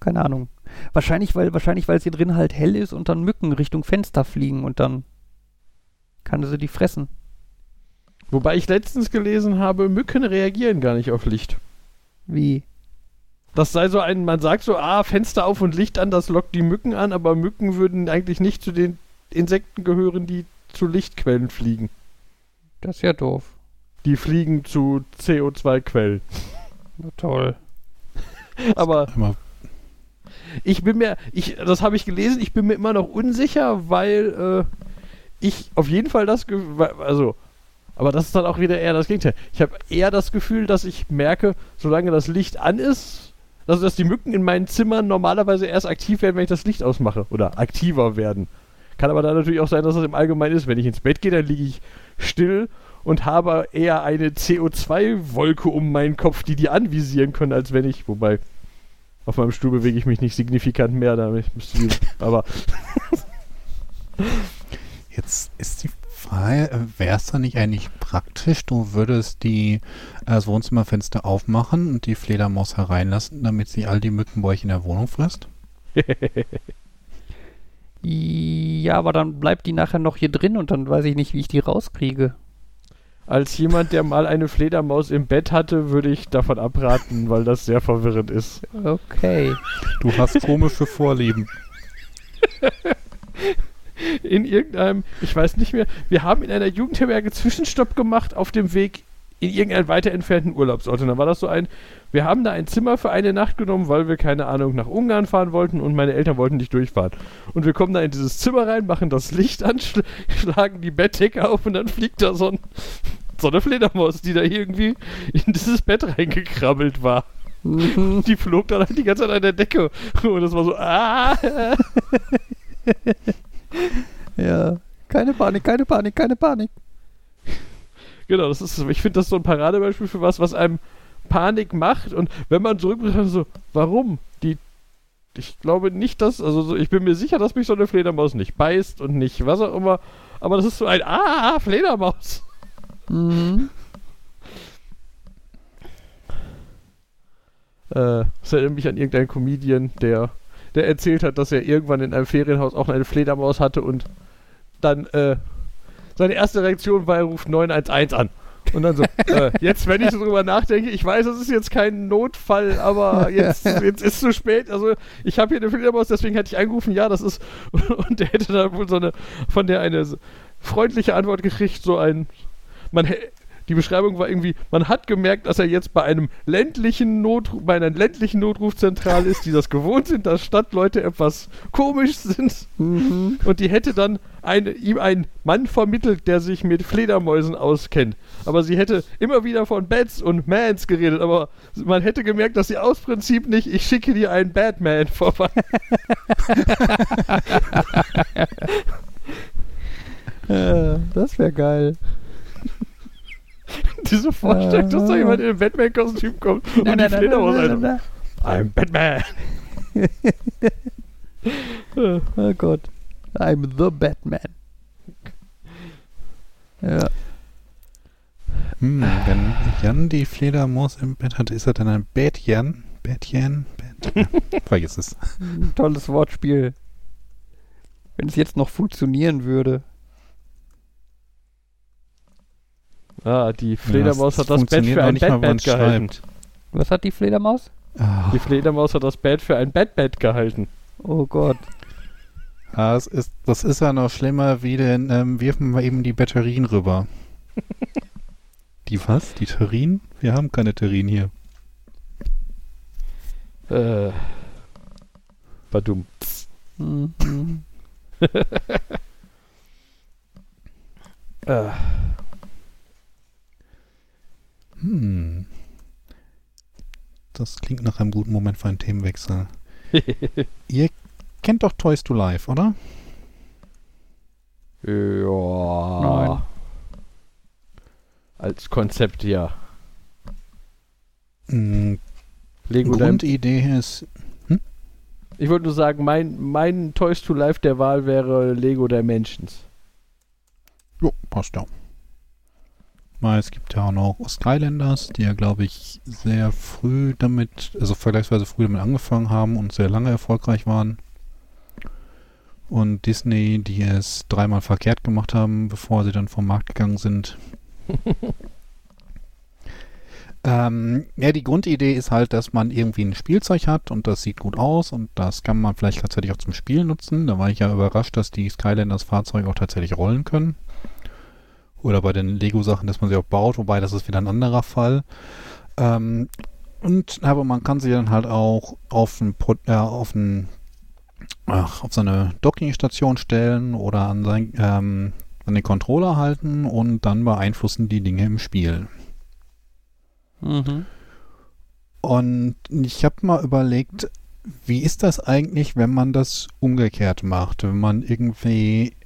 keine Ahnung. Wahrscheinlich, weil, wahrscheinlich, weil sie drin halt hell ist und dann Mücken Richtung Fenster fliegen und dann kann sie die fressen. Wobei ich letztens gelesen habe, Mücken reagieren gar nicht auf Licht. Wie? Das sei so ein, man sagt so, ah, Fenster auf und Licht an, das lockt die Mücken an, aber Mücken würden eigentlich nicht zu den Insekten gehören, die zu Lichtquellen fliegen. Das ist ja doof. Die fliegen zu CO2-Quellen. Na toll. Aber ich bin mir, ich, das habe ich gelesen, ich bin mir immer noch unsicher, weil äh, ich auf jeden Fall das, Ge- weil- also, aber das ist dann auch wieder eher das Gegenteil. Ich habe eher das Gefühl, dass ich merke, solange das Licht an ist, Also, dass die Mücken in meinen Zimmern normalerweise erst aktiv werden, wenn ich das Licht ausmache. Oder aktiver werden. Kann aber dann natürlich auch sein, dass das im Allgemeinen ist. Wenn ich ins Bett gehe, dann liege ich still und habe eher eine CO2-Wolke um meinen Kopf, die die anvisieren können, als wenn ich, wobei auf meinem Stuhl bewege ich mich nicht signifikant mehr, damit müsste die, aber Jetzt ist die Frage, wäre es dann nicht eigentlich praktisch, du würdest die, äh, das Wohnzimmerfenster aufmachen und die Fledermaus hereinlassen, damit sie all die Mücken bei euch in der Wohnung frisst? Ja, aber dann bleibt die nachher noch hier drin und dann weiß ich nicht, wie ich die rauskriege. als jemand, der mal eine Fledermaus im Bett hatte, würde ich davon abraten, weil das sehr verwirrend ist. Okay. Du hast komische Vorlieben. in irgendeinem, ich weiß nicht mehr, wir haben in einer Jugendherberge Zwischenstopp gemacht auf dem Weg in irgendeinen weiter entfernten Urlaubsort. Und dann war das so ein, wir haben da ein Zimmer für eine Nacht genommen, weil wir, keine Ahnung, nach Ungarn fahren wollten und meine Eltern wollten nicht durchfahren. Und wir kommen da in dieses Zimmer rein, machen das Licht an, schl schlagen die Bettdecke auf und dann fliegt da so, ein, so eine Fledermaus, die da irgendwie in dieses Bett reingekrabbelt war. Mhm. Die flog dann halt die ganze Zeit an der Decke. Und das war so, ah. ja. Keine Panik, keine Panik, keine Panik. Genau, das ist, ich finde das so ein Paradebeispiel für was, was einem Panik macht. Und wenn man zurückblickt, dann so, warum? Die, ich glaube nicht, dass, also so, ich bin mir sicher, dass mich so eine Fledermaus nicht beißt und nicht was auch immer. Aber das ist so ein, ah, Fledermaus. Mhm. Äh, das erinnert mich an irgendeinen Comedian, der, der erzählt hat, dass er irgendwann in einem Ferienhaus auch eine Fledermaus hatte und dann, äh, seine erste Reaktion war, er ruft 911 an. Und dann so, äh, jetzt, wenn ich so drüber nachdenke, ich weiß, das ist jetzt kein Notfall, aber jetzt, jetzt ist es zu spät. Also, ich habe hier eine Fledermaus, deswegen hätte ich angerufen, ja, das ist. Und der hätte dann wohl so eine, von der eine freundliche Antwort gekriegt, so ein. Man, die Beschreibung war irgendwie, man hat gemerkt, dass er jetzt bei einem ländlichen Notruf, bei einer ländlichen Notrufzentrale ist, die das gewohnt sind, dass Stadtleute etwas komisch sind. Mhm. Und die hätte dann eine, ihm einen Mann vermittelt, der sich mit Fledermäusen auskennt. Aber sie hätte immer wieder von Bats und Mans geredet, aber man hätte gemerkt, dass sie aus Prinzip nicht, ich schicke dir einen Batman vorbei. Das wäre geil. Diese Vorstellung, dass da jemand in einem Batman-Kostüm kommt und die Fledermaus einfach, I'm Batman. Oh Gott. I'm the Batman. Ja. Hm, wenn Jan die Fledermaus im Bett hat, ist er dann ein? Bätjan? Bät ja, vergiss es. Ein tolles Wortspiel. Wenn es jetzt noch funktionieren würde. Ah, die Fledermaus Ja, hat das Bett für ein man's gehalten. schreibt. Was hat die Fledermaus? Ah, Die Fledermaus hat das Bett für ein Batbett gehalten. Oh Gott. ah, es ist, das ist ja noch schlimmer wie den, ähm, wirfen wir eben die Batterien rüber. die was? Die Terrinen? Wir haben keine Terrinen hier. Äh. Badum. Mhm. Äh. Das klingt nach einem guten Moment für einen Themenwechsel. Ihr kennt doch Toys to Life, oder? Ja. Nein. Als Konzept ja. Hm, Lego Dim- Grundidee ist, Ich wollte nur sagen, mein, mein Toys to Life der Wahl wäre Lego Dimensions. jo, passt ja. Mal, es gibt ja auch noch Skylanders, die ja, glaube ich, sehr früh damit, also vergleichsweise früh damit angefangen haben und sehr lange erfolgreich waren. Und Disney, die es dreimal verkehrt gemacht haben, bevor sie dann vom Markt gegangen sind. ähm, ja, die Grundidee ist halt, dass man irgendwie ein Spielzeug hat und das sieht gut aus und das kann man vielleicht tatsächlich auch zum Spielen nutzen. Da war ich ja überrascht, dass die Skylanders Fahrzeuge auch tatsächlich rollen können. Oder bei den Lego-Sachen, dass man sie auch baut, wobei das ist wieder ein anderer Fall. Ähm, und aber man kann sie dann halt auch auf ein, äh, auf ein ach, auf seine Dockingstation stellen oder an, sein, ähm, an den Controller halten und dann beeinflussen die Dinge im Spiel. Mhm. Und ich habe mal überlegt, wie ist das eigentlich, wenn man das umgekehrt macht? Wenn man irgendwie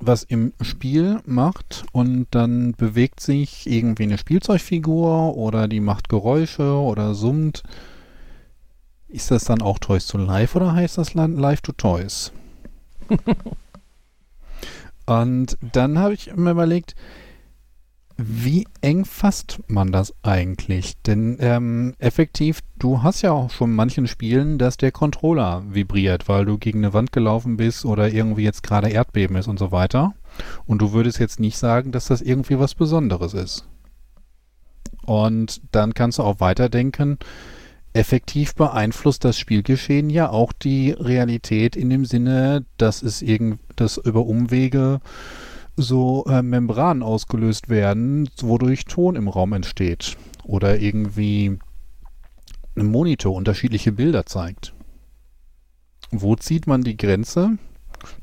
was im Spiel macht und dann bewegt sich irgendwie eine Spielzeugfigur oder die macht Geräusche oder summt. Ist das dann auch Toys to Life oder heißt das Live to Toys? und dann habe ich mir überlegt, wie eng fasst man das eigentlich? Denn ähm, effektiv, du hast ja auch schon in manchen Spielen, dass der Controller vibriert, weil du gegen eine Wand gelaufen bist oder irgendwie jetzt gerade Erdbeben ist und so weiter. Und du würdest jetzt nicht sagen, dass das irgendwie was Besonderes ist. Und dann kannst du auch weiterdenken, effektiv beeinflusst das Spielgeschehen ja auch die Realität in dem Sinne, dass es irgend, dass über Umwege so äh, Membranen ausgelöst werden, wodurch Ton im Raum entsteht. Oder irgendwie ein Monitor unterschiedliche Bilder zeigt. Wo zieht man die Grenze?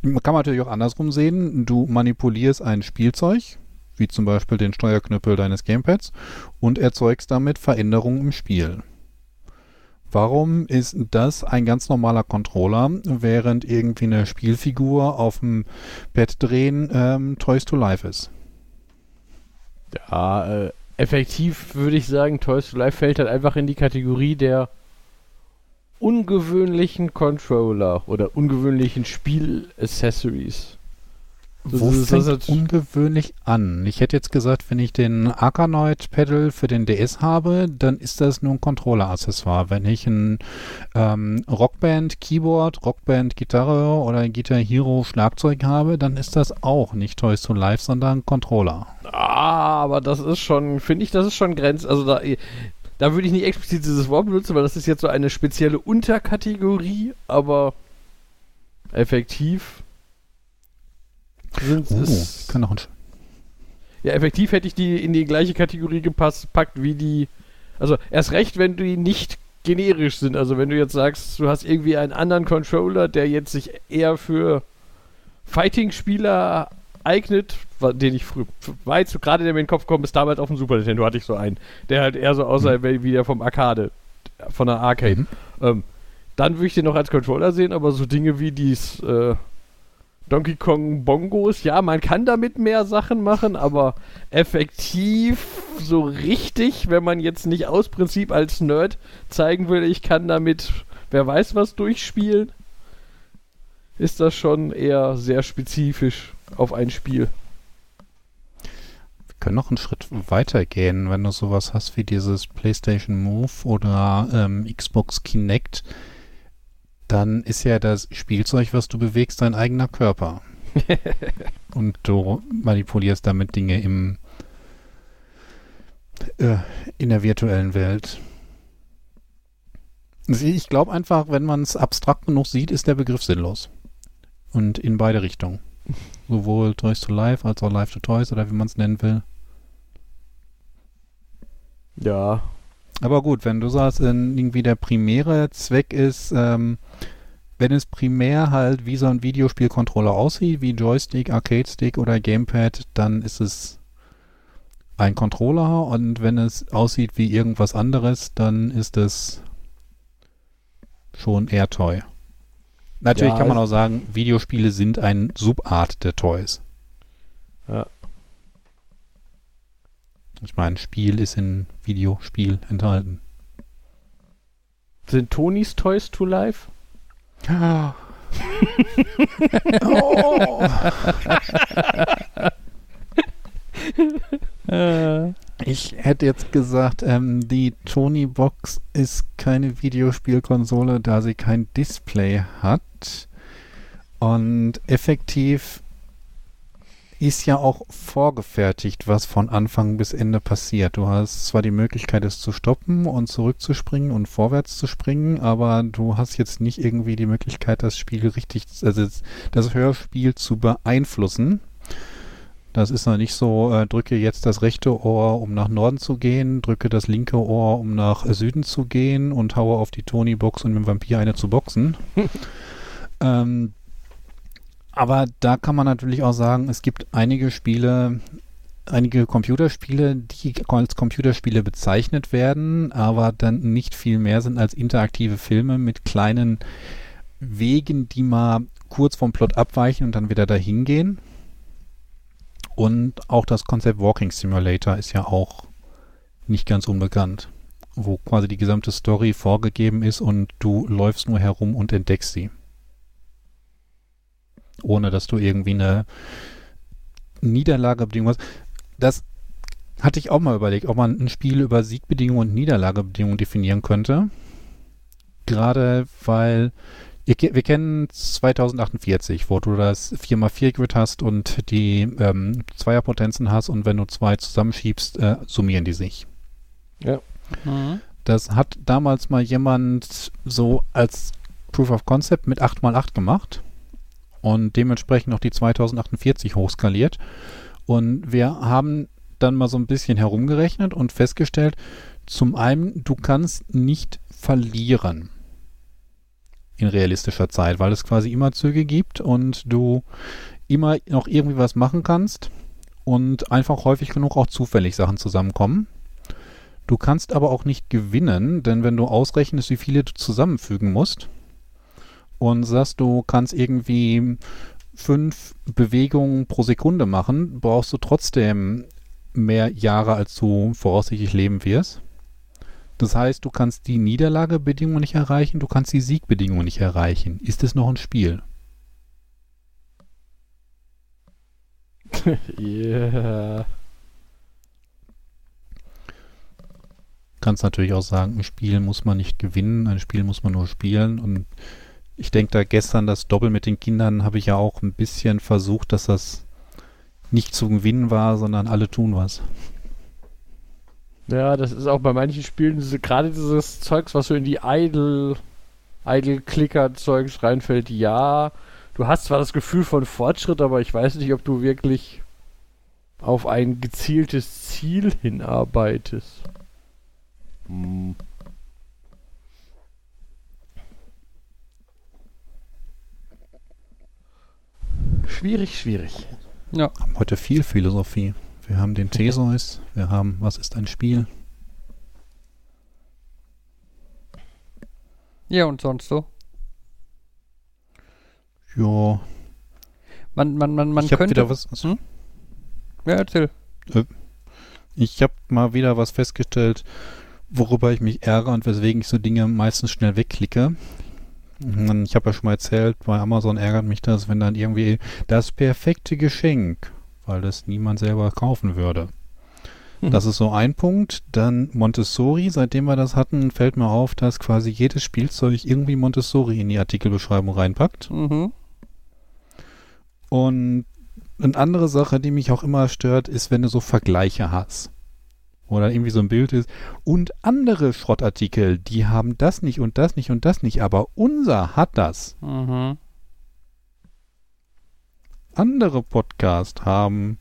Man kann natürlich auch andersrum sehen. Du manipulierst ein Spielzeug, wie zum Beispiel den Steuerknüppel deines Gamepads, und erzeugst damit Veränderungen im Spiel. Warum ist das ein ganz normaler Controller, während irgendwie eine Spielfigur auf dem Bett drehen ähm, Toys to Life ist? Ja, äh, effektiv würde ich sagen, Toys to Life fällt halt einfach in die Kategorie der ungewöhnlichen Controller oder ungewöhnlichen Spiel-Accessories. Wo ist, fängt das ungewöhnlich an? Ich hätte jetzt gesagt, wenn ich den Arkanoid Pedal für den DS habe, dann ist das nur ein Controller-Accessoire. Wenn ich ein ähm, Rockband Keyboard, Rockband Gitarre oder ein Guitar Hero Schlagzeug habe, dann ist das auch nicht Toys to Life, sondern ein Controller. Ah, aber das ist schon, finde ich, das ist schon Grenz. Also da, da würde ich nicht explizit dieses Wort benutzen, weil das ist jetzt so eine spezielle Unterkategorie, aber effektiv sind oh, es. Kann auch ein ja, effektiv hätte ich die in die gleiche Kategorie gepasst, packt wie die. Also erst recht, wenn die nicht generisch sind. Also wenn du jetzt sagst, du hast irgendwie einen anderen Controller, der jetzt sich eher für Fighting-Spieler eignet, den ich früher weiß, gerade der mir in den Kopf kommt, ist damals auf dem Super Nintendo hatte ich so einen, der halt eher so aussah mhm. wie der vom Arcade, von der Arcade. Mhm. Ähm, dann würde ich den noch als Controller sehen, aber so Dinge wie dies äh, Donkey Kong Bongos, ja, man kann damit mehr Sachen machen, aber effektiv so richtig, wenn man jetzt nicht aus Prinzip als Nerd zeigen will, ich kann damit wer weiß was durchspielen, ist das schon eher sehr spezifisch auf ein Spiel. Wir können noch einen Schritt weiter gehen, wenn du sowas hast wie dieses PlayStation Move oder ähm, Xbox Kinect dann ist ja das Spielzeug, was du bewegst, dein eigener Körper. Und du manipulierst damit Dinge im, äh, in der virtuellen Welt. Ich glaube einfach, wenn man es abstrakt genug sieht, ist der Begriff sinnlos. Und in beide Richtungen. Sowohl Toys to Life als auch Life to Toys oder wie man es nennen will. Ja, aber gut, wenn du sagst, irgendwie der primäre Zweck ist, ähm, wenn es primär halt wie so ein Videospielcontroller aussieht, wie Joystick, Arcade-Stick oder Gamepad, dann ist es ein Controller und wenn es aussieht wie irgendwas anderes, dann ist es schon eher Toy. Natürlich ja, kann man auch sagen, Videospiele sind ein Subart der Toys. Ja. Ich meine, Spiel ist in Videospiel enthalten. Sind Tonys Toys to Life? Ah. oh. ich hätte jetzt gesagt, ähm, die Tony Box ist keine Videospielkonsole, da sie kein Display hat. Und effektiv ist ja auch vorgefertigt, was von Anfang bis Ende passiert. Du hast zwar die Möglichkeit, es zu stoppen und zurückzuspringen und vorwärts zu springen, aber du hast jetzt nicht irgendwie die Möglichkeit, das Spiel richtig, also das Hörspiel zu beeinflussen. Das ist noch nicht so, äh, drücke jetzt das rechte Ohr, um nach Norden zu gehen, drücke das linke Ohr, um nach Süden zu gehen und haue auf die Tony-Box und mit dem Vampir eine zu boxen. ähm, aber da kann man natürlich auch sagen, es gibt einige Spiele, einige Computerspiele, die als Computerspiele bezeichnet werden, aber dann nicht viel mehr sind als interaktive Filme mit kleinen Wegen, die mal kurz vom Plot abweichen und dann wieder dahin gehen. Und auch das Konzept Walking Simulator ist ja auch nicht ganz unbekannt, wo quasi die gesamte Story vorgegeben ist und du läufst nur herum und entdeckst sie. Ohne dass du irgendwie eine Niederlagebedingung hast. Das hatte ich auch mal überlegt, ob man ein Spiel über Siegbedingungen und Niederlagebedingungen definieren könnte. Gerade weil wir kennen 2048, wo du das 4x4-Grid hast und die ähm, Zweierpotenzen hast und wenn du zwei zusammenschiebst, äh, summieren die sich. Ja. Mhm. Das hat damals mal jemand so als Proof of Concept mit 8x8 gemacht und dementsprechend auch die 2048 hochskaliert. Und wir haben dann mal so ein bisschen herumgerechnet und festgestellt, zum einen, du kannst nicht verlieren in realistischer Zeit, weil es quasi immer Züge gibt und du immer noch irgendwie was machen kannst und einfach häufig genug auch zufällig Sachen zusammenkommen. Du kannst aber auch nicht gewinnen, denn wenn du ausrechnest, wie viele du zusammenfügen musst und sagst, du kannst irgendwie fünf Bewegungen pro Sekunde machen, brauchst du trotzdem mehr Jahre, als du voraussichtlich leben wirst. Das heißt, du kannst die Niederlagebedingungen nicht erreichen, du kannst die Siegbedingungen nicht erreichen. Ist es noch ein Spiel? yeah. Kannst natürlich auch sagen, ein Spiel muss man nicht gewinnen, ein Spiel muss man nur spielen. Und ich denke da gestern das Doppel mit den Kindern habe ich ja auch ein bisschen versucht, dass das nicht zu gewinnen war, sondern alle tun was. Ja, das ist auch bei manchen Spielen diese, gerade dieses Zeugs, was so in die Idle, Idle-Clicker-Zeugs reinfällt. Ja, du hast zwar das Gefühl von Fortschritt, aber ich weiß nicht, ob du wirklich auf ein gezieltes Ziel hinarbeitest. Hm. Schwierig, schwierig. Ja. Haben heute viel Philosophie. Wir haben den Theseus, wir haben Was ist ein Spiel? Ja, und sonst so? Ja. Man, man, man, man ich könnte... wieder was... Hm? Ja, erzähl. Äh, ich habe mal wieder was festgestellt, worüber ich mich ärgere und weswegen ich so Dinge meistens schnell wegklicke. Ich habe ja schon mal erzählt, bei Amazon ärgert mich das, wenn dann irgendwie das perfekte Geschenk weil das niemand selber kaufen würde. Mhm. Das ist so ein Punkt. Dann Montessori, seitdem wir das hatten, fällt mir auf, dass quasi jedes Spielzeug irgendwie Montessori in die Artikelbeschreibung reinpackt. Mhm. Und eine andere Sache, die mich auch immer stört, ist, wenn du so Vergleiche hast. Oder irgendwie so ein Bild ist. Und andere Schrottartikel, die haben das nicht und das nicht und das nicht, aber unser hat das. Mhm andere Podcasts haben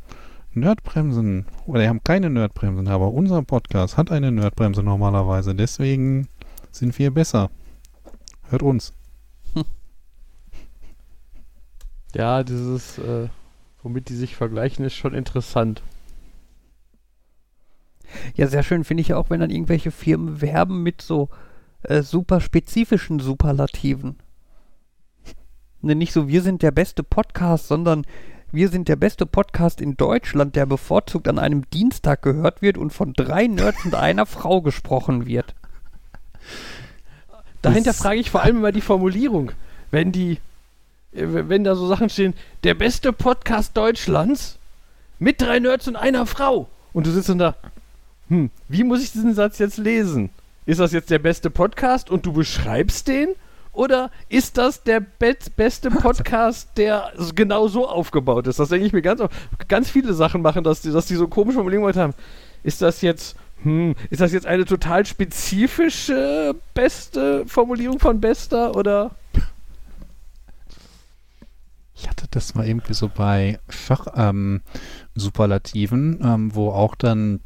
Nerdbremsen oder die haben keine Nerdbremsen, aber unser Podcast hat eine Nerdbremse normalerweise. Deswegen sind wir besser. Hört uns. Ja, dieses, äh, womit die sich vergleichen, ist schon interessant. Ja, sehr schön finde ich auch, wenn dann irgendwelche Firmen werben mit so äh, super spezifischen Superlativen. Ne, nicht so, wir sind der beste Podcast, sondern wir sind der beste Podcast in Deutschland, der bevorzugt an einem Dienstag gehört wird und von drei Nerds und einer Frau gesprochen wird. Dahinter frage ich vor allem immer die Formulierung. Wenn die, äh, wenn da so Sachen stehen, der beste Podcast Deutschlands mit drei Nerds und einer Frau. Und du sitzt dann da, hm, wie muss ich diesen Satz jetzt lesen? Ist das jetzt der beste Podcast und du beschreibst den? Oder ist das der be beste Podcast, der genau so aufgebaut ist? Das denke ich mir ganz Ganz viele Sachen machen, dass die, dass die so komische Formulierungen haben. Ist das jetzt, hm, ist das jetzt eine total spezifische beste Formulierung von Bester oder? Ich hatte das mal irgendwie so bei Schach-Superlativen, ähm, ähm, wo auch dann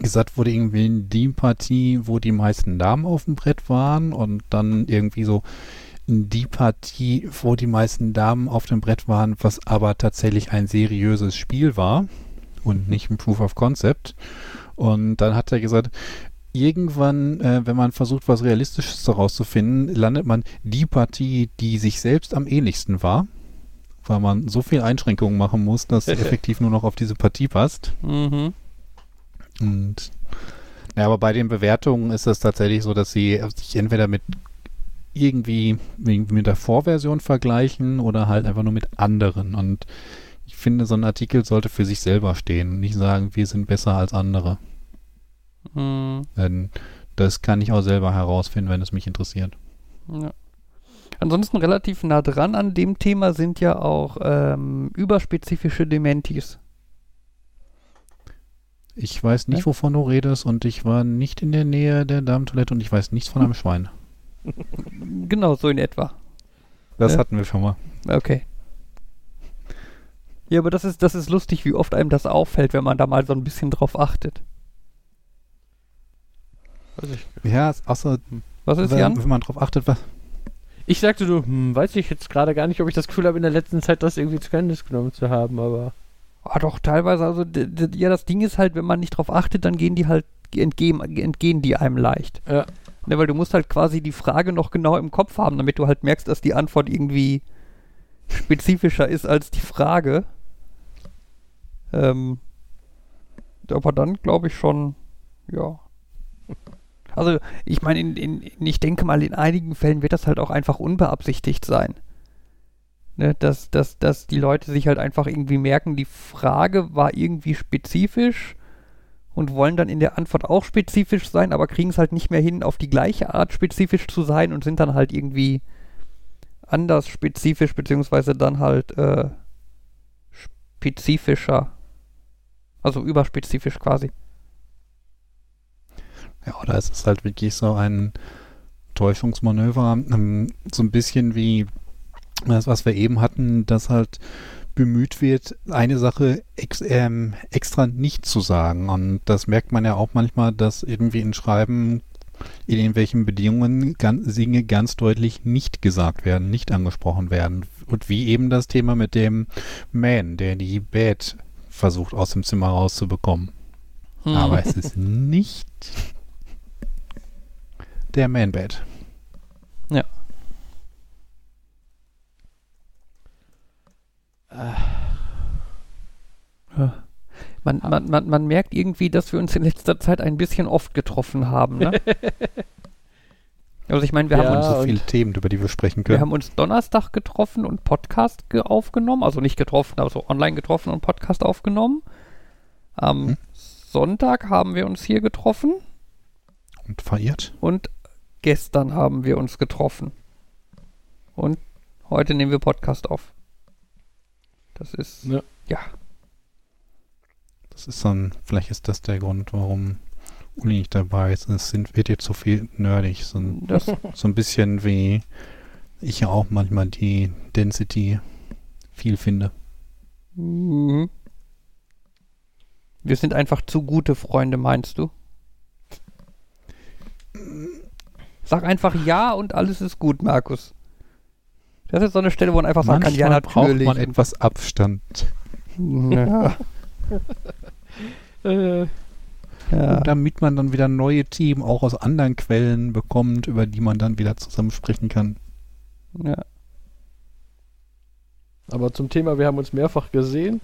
gesagt wurde, irgendwie die Partie, wo die meisten Damen auf dem Brett waren und dann irgendwie so die Partie, wo die meisten Damen auf dem Brett waren, was aber tatsächlich ein seriöses Spiel war. und nicht ein Proof of Concept. Und dann hat er gesagt, irgendwann, äh, wenn man versucht, was Realistisches daraus zu finden, landet man die Partie, die sich selbst am ähnlichsten war, weil man so viel Einschränkungen machen muss, dass sie effektiv nur noch auf diese Partie passt. Mhm. Und ja, aber bei den Bewertungen ist es tatsächlich so, dass sie sich entweder mit irgendwie mit der Vorversion vergleichen oder halt einfach nur mit anderen. Und ich finde, so ein Artikel sollte für sich selber stehen und nicht sagen, wir sind besser als andere. Mhm. Denn das kann ich auch selber herausfinden, wenn es mich interessiert. Ja. Ansonsten relativ nah dran an dem Thema sind ja auch ähm, überspezifische Dementis. Ich weiß nicht, wovon du redest und ich war nicht in der Nähe der Damentoilette und ich weiß nichts von einem Schwein. Genau, so in etwa. Das Ja. hatten wir schon mal. Okay. Ja, aber das ist, das ist lustig, wie oft einem das auffällt, wenn man da mal so ein bisschen drauf achtet. Weiß ich. Ja, außer Was ist, wenn, Jan? wenn man drauf achtet, was. Ich sagte nur, hm, weiß ich jetzt gerade gar nicht, ob ich das Gefühl habe, in der letzten Zeit das irgendwie zur Kenntnis genommen zu haben, aber. Ah, doch, teilweise, also, ja, das Ding ist halt, wenn man nicht drauf achtet, dann gehen die halt, entgehen, entgehen die einem leicht. Ja. Ne, weil du musst halt quasi die Frage noch genau im Kopf haben, damit du halt merkst, dass die Antwort irgendwie spezifischer ist als die Frage. Ähm, aber dann glaube ich schon, ja. Also, ich meine, in, in, in- ich denke mal, in einigen Fällen wird das halt auch einfach unbeabsichtigt sein. Ne, dass, dass, dass die Leute sich halt einfach irgendwie merken, die Frage war irgendwie spezifisch und wollen dann in der Antwort auch spezifisch sein, aber kriegen es halt nicht mehr hin, auf die gleiche Art spezifisch zu sein und sind dann halt irgendwie anders spezifisch, beziehungsweise dann halt äh, spezifischer. Also überspezifisch quasi. Ja, oder es ist halt wirklich so ein Täuschungsmanöver, ähm, so ein bisschen wie das, was wir eben hatten, dass halt bemüht wird, eine Sache ex, ähm, extra nicht zu sagen. Und das merkt man ja auch manchmal, dass irgendwie in Schreiben in irgendwelchen Bedingungen ganz, Dinge ganz deutlich nicht gesagt werden, nicht angesprochen werden. Und wie eben das Thema mit dem Man, der die Bad versucht aus dem Zimmer rauszubekommen. Hm. Aber es ist nicht der Man-Bed. Man, man, man, man merkt irgendwie, dass wir uns in letzter Zeit ein bisschen oft getroffen haben, ne? Also ich meine, wir, Ja, haben uns, so viele Themen, über die wir sprechen wir können. haben uns Donnerstag getroffen und Podcast ge aufgenommen. Also nicht getroffen, also online getroffen und Podcast aufgenommen. Am Mhm. Sonntag haben wir uns hier getroffen Und verirrt. und gestern haben wir uns getroffen. Und heute nehmen wir Podcast auf. Das ist, Ja. ja. Das ist dann, vielleicht ist das der Grund, warum Uli nicht dabei ist. Es sind, wird jetzt so viel nerdig. So ein, Das, so ein bisschen wie ich ja auch manchmal die Density viel finde. Mhm. Wir sind einfach zu gute Freunde, meinst du? Sag einfach ja und alles ist gut, Markus. Das ist so eine Stelle, wo man einfach sagen kann, ja, braucht natürlich. man etwas Abstand. ja, Äh, ja. Und damit man dann wieder neue Themen auch aus anderen Quellen bekommt, über die man dann wieder zusammen sprechen kann. ja. aber zum Thema, wir haben uns mehrfach gesehen.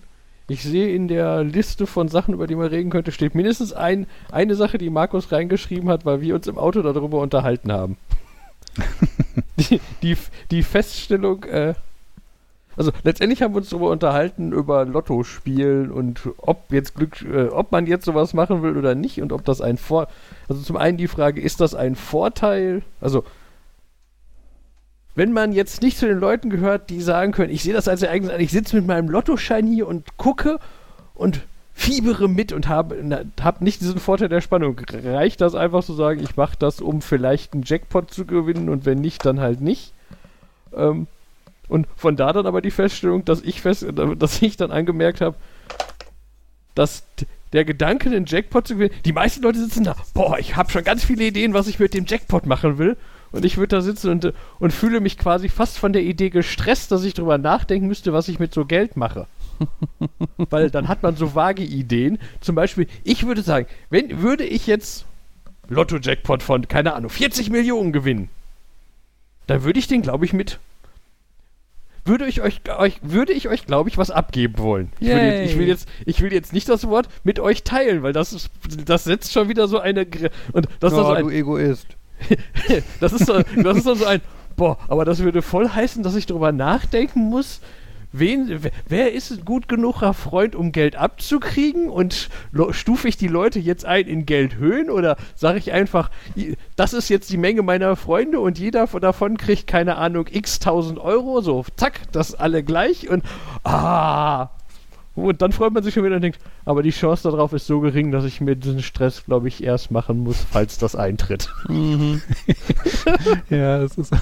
Ich sehe in der Liste von Sachen, über die man reden könnte, steht mindestens ein, eine Sache, die Markus reingeschrieben hat, weil wir uns im Auto darüber unterhalten haben. die, die, die Feststellung, äh, also letztendlich haben wir uns darüber unterhalten, über Lotto spielen und ob jetzt Glück, äh, ob man jetzt sowas machen will oder nicht und ob das ein Vor, also zum einen die Frage, ist das ein Vorteil? Also wenn man jetzt nicht zu den Leuten gehört, die sagen können, ich sehe das als Ereignis an, ich sitze mit meinem Lottoschein hier und gucke und fiebere mit und habe hab nicht diesen Vorteil der Spannung. Reicht das einfach zu sagen, ich mache das, um vielleicht einen Jackpot zu gewinnen und wenn nicht, dann halt nicht. Ähm, und von da dann aber die Feststellung, dass ich fest, dass ich dann angemerkt habe, dass der Gedanke, den Jackpot zu gewinnen, die meisten Leute sitzen da, boah, ich habe schon ganz viele Ideen, was ich mit dem Jackpot machen will. Und ich würde da sitzen und, und fühle mich quasi fast von der Idee gestresst, dass ich drüber nachdenken müsste, was ich mit so Geld mache. Weil dann hat man so vage Ideen. Zum Beispiel, ich würde sagen, wenn würde ich jetzt Lotto-Jackpot von, keine Ahnung, 40 Millionen gewinnen, dann würde ich den, glaube ich, mit würde ich euch, euch würde ich euch, glaube ich, was abgeben wollen. Ich will, jetzt, ich will, jetzt, ich, will jetzt, nicht das Wort mit euch teilen, weil das, ist, das setzt schon wieder so eine. Und das oh, ist so ein, du Egoist. das, ist so, das ist so ein. Boah, aber das würde voll heißen, dass ich darüber nachdenken muss, wen, wer ist ein gut genuger Freund, um Geld abzukriegen? Und stufe ich die Leute jetzt ein in Geldhöhen oder sage ich einfach, das ist jetzt die Menge meiner Freunde und jeder davon kriegt, keine Ahnung, x tausend Euro, so zack, das alle gleich und ah. Und dann freut man sich schon wieder und denkt, aber die Chance darauf ist so gering, dass ich mir diesen Stress, glaube ich, erst machen muss, falls das eintritt. Mhm. ja, es ist.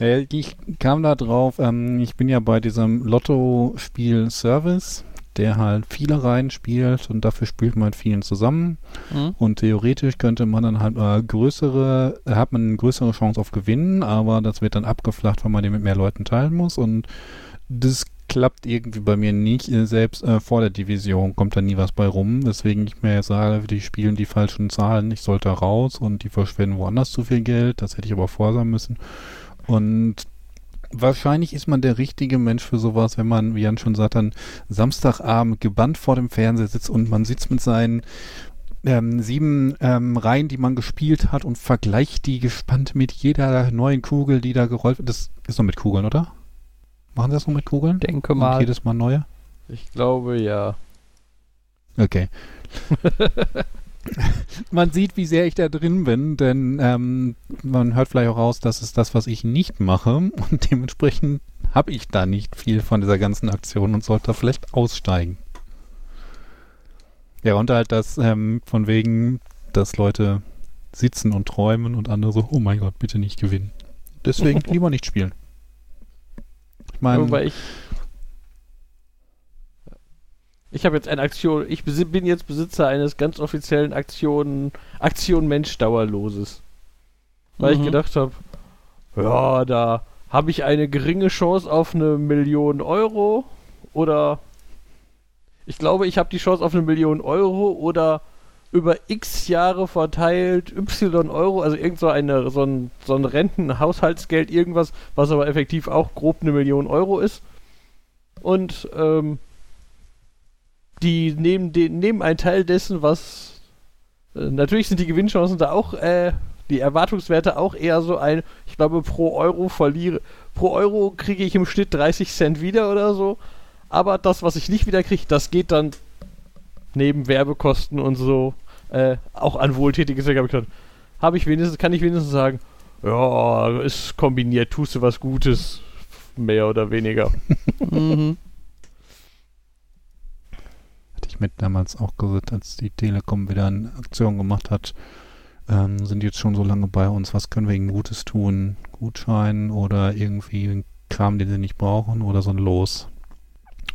Äh, ich kam da drauf, ähm, ich bin ja bei diesem Lotto-Spiel Service, der halt viele Reihen spielt und dafür spielt man vielen zusammen. Mhm. Und theoretisch könnte man dann halt äh, größere, hat man eine größere Chance auf Gewinnen, aber das wird dann abgeflacht, weil man den mit mehr Leuten teilen muss und das klappt irgendwie bei mir nicht. Selbst äh, vor der Division kommt da nie was bei rum. Deswegen ich mir sage, die spielen die falschen Zahlen. Ich sollte raus und die verschwenden woanders zu viel Geld. Das hätte ich aber vorsagen müssen. Und wahrscheinlich ist man der richtige Mensch für sowas, wenn man, wie Jan schon sagt, dann Samstagabend gebannt vor dem Fernseher sitzt und man sitzt mit seinen ähm, sieben ähm, Reihen, die man gespielt hat und vergleicht die gespannt mit jeder neuen Kugel, die da gerollt wird. Das ist noch mit Kugeln, oder? Machen Sie das noch mit Kugeln? Denke mal. Und jedes Mal neue? Ich glaube ja. Okay. man sieht, wie sehr ich da drin bin, denn ähm, man hört vielleicht auch raus, das ist das, was ich nicht mache und dementsprechend habe ich da nicht viel von dieser ganzen Aktion und sollte da vielleicht aussteigen. Ja, und halt das ähm, von wegen, dass Leute sitzen und träumen und andere so, oh mein Gott, bitte nicht gewinnen. Deswegen lieber nicht spielen. Ich meine, ich habe jetzt eine Aktion, ich bin jetzt Besitzer eines ganz offiziellen Aktion, Aktion Mensch Dauerloses. Weil mhm. ich gedacht habe, ja, da habe ich eine geringe Chance auf eine Million Euro oder ich glaube, ich habe die Chance auf eine Million Euro oder über x Jahre verteilt y Euro, also irgend so, eine, so ein, so ein Rentenhaushaltsgeld, irgendwas, was aber effektiv auch grob eine Million Euro ist. Und ähm, die nehmen, den, nehmen einen Teil dessen, was. Äh, natürlich sind die Gewinnchancen da auch, äh, die Erwartungswerte auch eher so ein, ich glaube, pro Euro verliere. Pro Euro kriege ich im Schnitt 30 Cent wieder oder so. Aber das, was ich nicht wieder kriege, das geht dann neben Werbekosten und so äh, auch an wohltätige Zwecke. Habe ich, hab ich wenigstens, kann ich wenigstens sagen, ja, ist kombiniert, tust du was Gutes, mehr oder weniger. mhm mit damals auch gesagt, als die Telekom wieder eine Aktion gemacht hat, ähm, sind jetzt schon so lange bei uns, was können wir ihnen Gutes tun? Gutschein oder irgendwie Kram, den sie nicht brauchen oder so ein Los.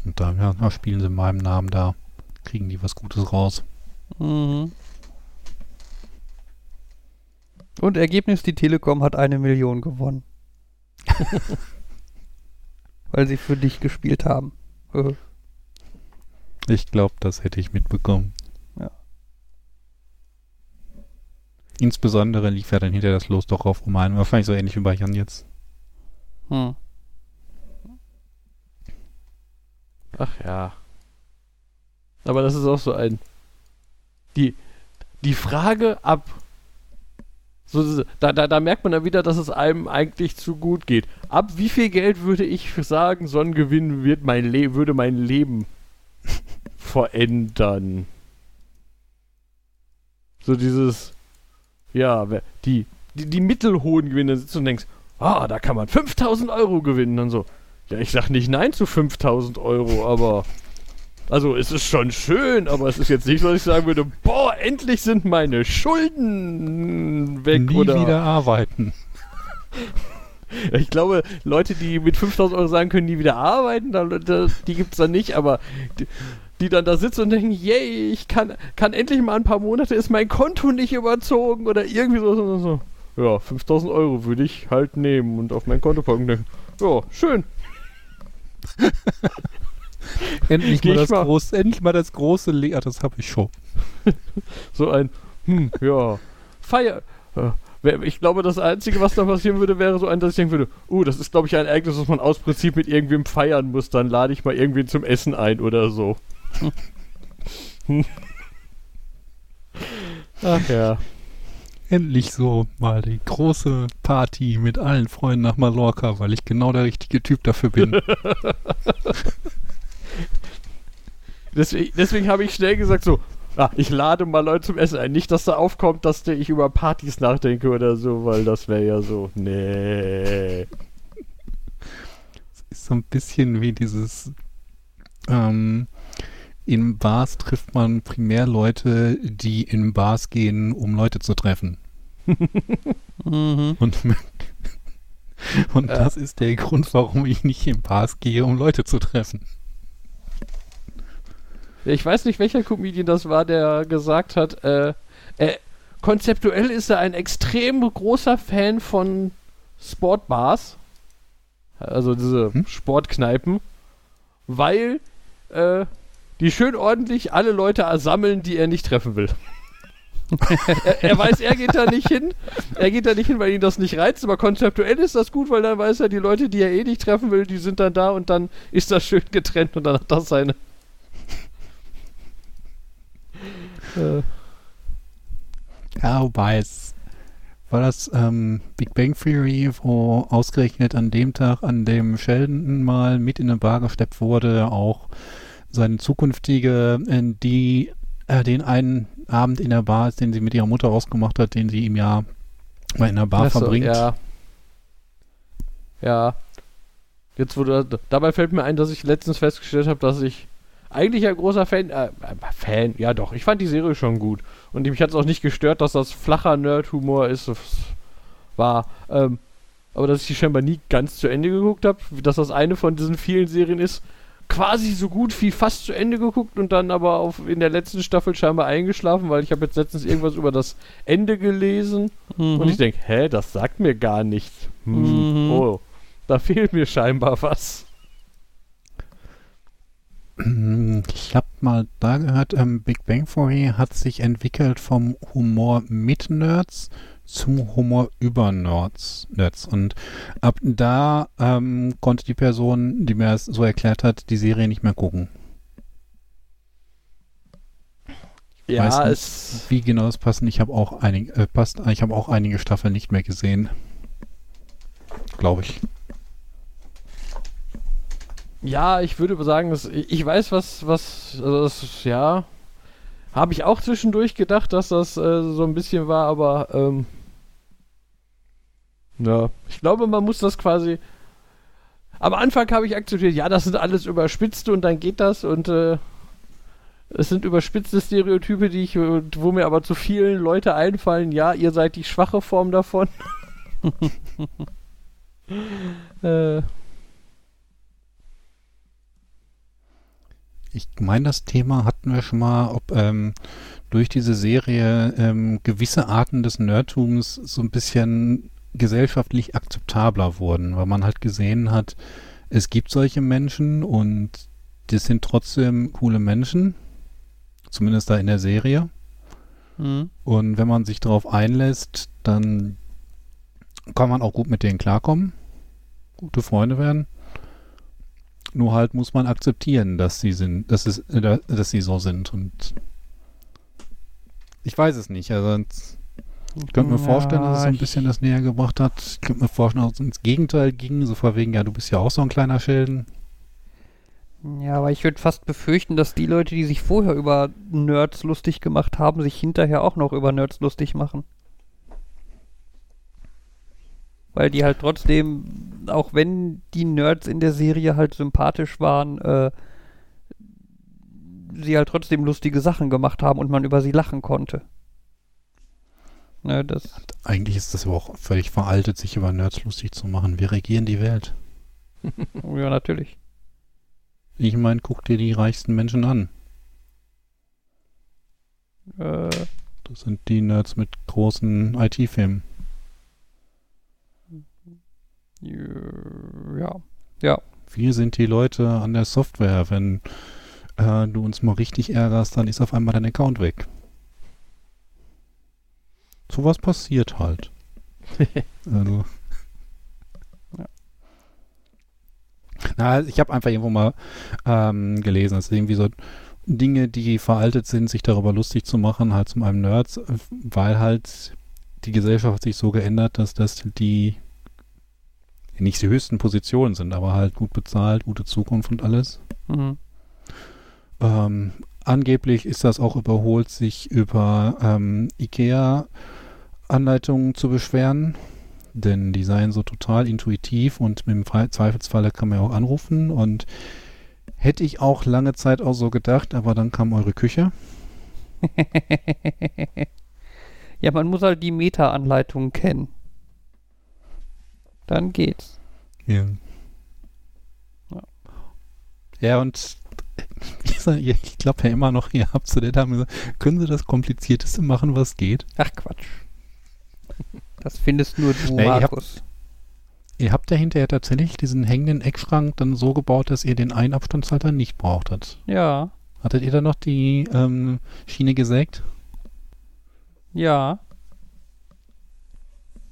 Und da, ja, da spielen sie in meinem Namen da, kriegen die was Gutes raus. Mhm. Und Ergebnis, die Telekom hat eine Million gewonnen. Weil sie für dich gespielt haben. Ich glaube, das hätte ich mitbekommen. Ja. Insbesondere lief ja dann hinter das Los doch auf Roman. Wahrscheinlich so ähnlich wie bei Jan jetzt. Hm. Ach ja. Aber das ist auch so ein. Die, die Frage ab. So, da, da, da merkt man dann wieder, dass es einem eigentlich zu gut geht. Ab wie viel Geld würde ich sagen, so ein Gewinn wird mein Le würde mein Leben verändern. So dieses, ja, die, die, die mittelhohen Gewinne sitzt und denkst, ah, da kann man 5000 Euro gewinnen. Dann so, ja, ich sag nicht nein zu 5000 Euro, aber. Also, es ist schon schön, aber es ist jetzt nicht so, dass ich sagen würde, boah, endlich sind meine Schulden weg. Nie oder wieder arbeiten. Ich glaube, Leute, die mit 5000 Euro sagen können, nie wieder arbeiten, die gibt es dann nicht, aber die, dann da sitzen und denken, yay, ich kann, kann endlich mal ein paar Monate, ist mein Konto nicht überzogen oder irgendwie so. so, so. Ja, 5000 Euro würde ich halt nehmen und auf mein Konto packen. Denken, ja, schön. endlich, mal das mal- groß, endlich mal das große Le ah, das habe ich schon. So ein, hm, ja, Feier. äh, Ich glaube, das Einzige, was da passieren würde, wäre so ein, dass ich denken würde, uh, das ist, glaube ich, ein Ereignis, das man aus Prinzip mit irgendwem feiern muss. Dann lade ich mal irgendwen zum Essen ein oder so. Ach ja. Endlich so mal die große Party mit allen Freunden nach Mallorca, weil ich genau der richtige Typ dafür bin. Deswegen, deswegen habe ich schnell gesagt so, ah, ich lade mal Leute zum Essen ein. Nicht, dass da aufkommt, dass der ich über Partys nachdenke oder so, weil das wäre ja so, nee. ist so ein bisschen wie dieses ähm, in Bars trifft man primär Leute, die in Bars gehen, um Leute zu treffen. Mhm. Und, und das ist der Grund, warum ich nicht in Bars gehe, um Leute zu treffen. Ich weiß nicht, welcher Comedian das war, der gesagt hat, äh, äh, konzeptuell ist er ein extrem großer Fan von Sportbars. Also diese Hm? Sportkneipen. Weil äh, die schön ordentlich alle Leute sammeln, die er nicht treffen will. er, er weiß, er geht da nicht hin. Er geht da nicht hin, weil ihn das nicht reizt, aber konzeptuell ist das gut, weil dann weiß er, die Leute, die er eh nicht treffen will, die sind dann da und dann ist das schön getrennt und dann hat das seine. äh, Ja, wobei es war das ähm, Big Bang Theory, wo ausgerechnet an dem Tag, an dem Sheldon mal mit in eine Bar gesteppt wurde, auch seine zukünftige, äh, die äh, den einen Abend in der Bar ist, den sie mit ihrer Mutter ausgemacht hat, den sie ihm ja mal in der Bar so, verbringt. Ja. Ja. Jetzt wurde dabei fällt mir ein, dass ich letztens festgestellt habe, dass ich eigentlich ein großer Fan, äh, Fan, ja doch, ich fand die Serie schon gut. Und mich hat es auch nicht gestört, dass das flacher Nerd-Humor ist. War, ähm, aber dass ich die scheinbar nie ganz zu Ende geguckt habe, dass das eine von diesen vielen Serien ist, quasi so gut wie fast zu Ende geguckt und dann aber auf, in der letzten Staffel scheinbar eingeschlafen, weil ich habe jetzt letztens irgendwas über das Ende gelesen Mhm. und ich denke, hä, das sagt mir gar nichts. Hm, Mhm. Oh, da fehlt mir scheinbar was. Ich habe mal da gehört, ähm, Big Bang Theory hat sich entwickelt vom Humor mit Nerds zum Humor über Nerds. Nerds. Und ab da ähm, konnte die Person, die mir das so erklärt hat, die Serie nicht mehr gucken. Ja, Weiß nicht, es. Wie genau das passt, ich habe auch einige, äh, passt, ich habe auch einige Staffeln nicht mehr gesehen. Glaube ich. Ja, ich würde sagen, dass, ich ich weiß, was, was, also das, ja, habe ich auch zwischendurch gedacht, dass das äh, so ein bisschen war, aber, ähm, ja, ich glaube, man muss das quasi, am Anfang habe ich akzeptiert, ja, das sind alles überspitzte und dann geht das und, äh, es sind überspitzte Stereotype, die ich, äh, wo mir aber zu vielen Leute einfallen, ja, ihr seid die schwache Form davon. äh, Ich meine, das Thema hatten wir schon mal, ob ähm, durch diese Serie ähm, gewisse Arten des Nerdtums so ein bisschen gesellschaftlich akzeptabler wurden, weil man halt gesehen hat, es gibt solche Menschen und das sind trotzdem coole Menschen, zumindest da in der Serie. Mhm. Und wenn man sich darauf einlässt, dann kann man auch gut mit denen klarkommen, gute Freunde werden. Nur halt muss man akzeptieren, dass sie sind, dass es, äh, dass sie so sind. Und ich weiß es nicht. Also ich könnte mir vorstellen, dass es so ein bisschen das näher gebracht hat. Ich könnte mir vorstellen, dass es ins Gegenteil ging, so vor wegen, ja, du bist ja auch so ein kleiner Schelden. Ja, aber ich würde fast befürchten, dass die Leute, die sich vorher über Nerds lustig gemacht haben, sich hinterher auch noch über Nerds lustig machen. Weil die halt trotzdem, auch wenn die Nerds in der Serie halt sympathisch waren, äh, sie halt trotzdem lustige Sachen gemacht haben und man über sie lachen konnte. Ne, das, Eigentlich ist das aber auch völlig veraltet, sich über Nerds lustig zu machen. Wir regieren die Welt. ja, natürlich. Ich meine, guck dir die reichsten Menschen an. Äh, Das sind die Nerds mit großen IT-Firmen. Ja. Ja. wir sind die Leute an der Software. Wenn äh, du uns mal richtig ärgerst, dann ist auf einmal dein Account weg. Sowas passiert halt. also. Ja. Na, ich habe einfach irgendwo mal ähm, gelesen, dass irgendwie so Dinge, die veraltet sind, sich darüber lustig zu machen, halt zu einem Nerds, weil halt die Gesellschaft sich so geändert, dass das die nicht die höchsten Positionen sind, aber halt gut bezahlt, gute Zukunft und alles. Mhm. Ähm, angeblich ist das auch überholt, sich über ähm, IKEA-Anleitungen zu beschweren, denn die seien so total intuitiv und im Zweifelsfalle kann man ja auch anrufen und hätte ich auch lange Zeit auch so gedacht, aber dann kam eure Küche. ja, man muss halt die Meta-Anleitung kennen. Dann geht's. Ja. Ja. Ja, und ich glaube ja immer noch, ihr habt zu der Dame gesagt, können Sie das Komplizierteste machen, was geht? Ach Quatsch. Das findest nur du, Nee, ich hab- Markus. Ihr habt ja hinterher tatsächlich diesen hängenden Eckschrank dann so gebaut, dass ihr den einen Abstandshalter nicht brauchtet. Ja, Hattet ihr da noch die ähm, Schiene gesägt? ja.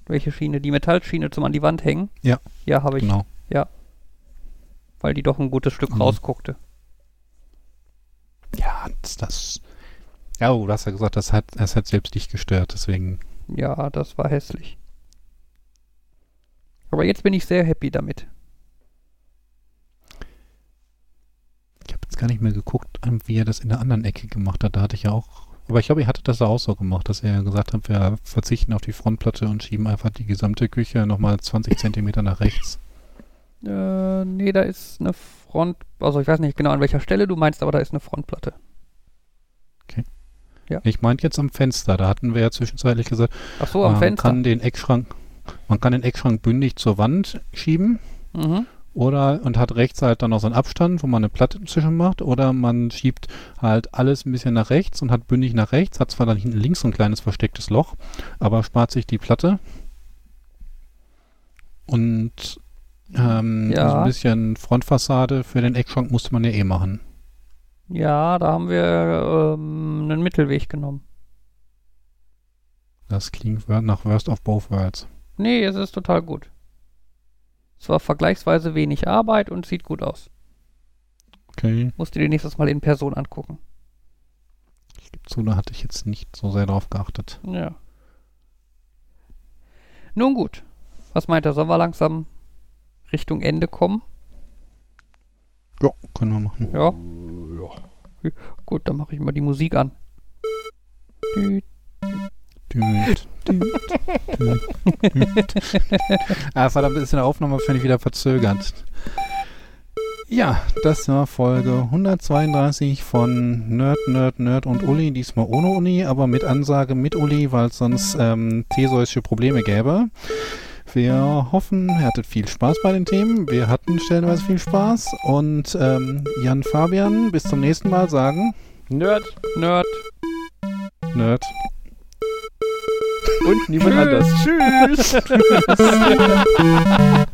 Welche Schiene? Die Metallschiene zum an die Wand hängen? Ja. Ja, habe ich. Genau. Weil die doch ein gutes Stück Mhm. rausguckte. Ja, das, das. Ja, du hast ja gesagt, das hat, das hat selbst dich gestört, deswegen. Ja, das war hässlich. Aber jetzt bin ich sehr happy damit. Ich habe jetzt gar nicht mehr geguckt, wie er das in der anderen Ecke gemacht hat. Da hatte ich ja auch. Aber ich glaube, ihr hattet das auch so gemacht, dass ihr gesagt habt, wir verzichten auf die Frontplatte und schieben einfach die gesamte Küche nochmal 20 Zentimeter nach rechts. Äh, nee, da ist eine Front. Also ich weiß nicht genau an welcher Stelle du meinst, aber da ist eine Frontplatte. Ich meinte jetzt am Fenster. Da hatten wir ja zwischenzeitlich gesagt, Ach so, am man Fenster. kann den Eckschrank, man kann den Eckschrank bündig zur Wand schieben. Mhm. Oder und hat rechts halt dann noch so einen Abstand, wo man eine Platte zwischen macht, oder man schiebt halt alles ein bisschen nach rechts und hat bündig nach rechts, hat zwar dann hinten links so ein kleines verstecktes Loch, aber spart sich die Platte. Und ähm, Ja. so ein bisschen Frontfassade für den Eckschrank musste man ja eh machen. Ja, da haben wir ähm, einen Mittelweg genommen. Das klingt nach Worst of Both Worlds. Nee, es ist total gut. Es war vergleichsweise wenig Arbeit und sieht gut aus. Okay, Musst du dir nächstes Mal in Person angucken. ich gebe zu, da hatte ich jetzt nicht so sehr drauf geachtet. Ja. Nun gut. Was meint er? Sollen wir langsam Richtung Ende kommen? Ja, können wir machen. Ja. Gut, dann mache ich mal die Musik an. Düt. Ah, verdammt, ist in der Aufnahme finde ich wieder verzögert. Ja, das war Folge 132 von Nerd, Nerd, Nerd und Uli. Diesmal ohne Uli, aber mit Ansage mit Uli, weil es sonst ähm, thesausche Probleme gäbe. Wir hoffen, ihr hattet viel Spaß bei den Themen. Wir hatten stellenweise viel Spaß. Und ähm, Jan Fabian, bis zum nächsten Mal sagen Nerd Nerd. Nerd. Und niemand anders. Tschüss.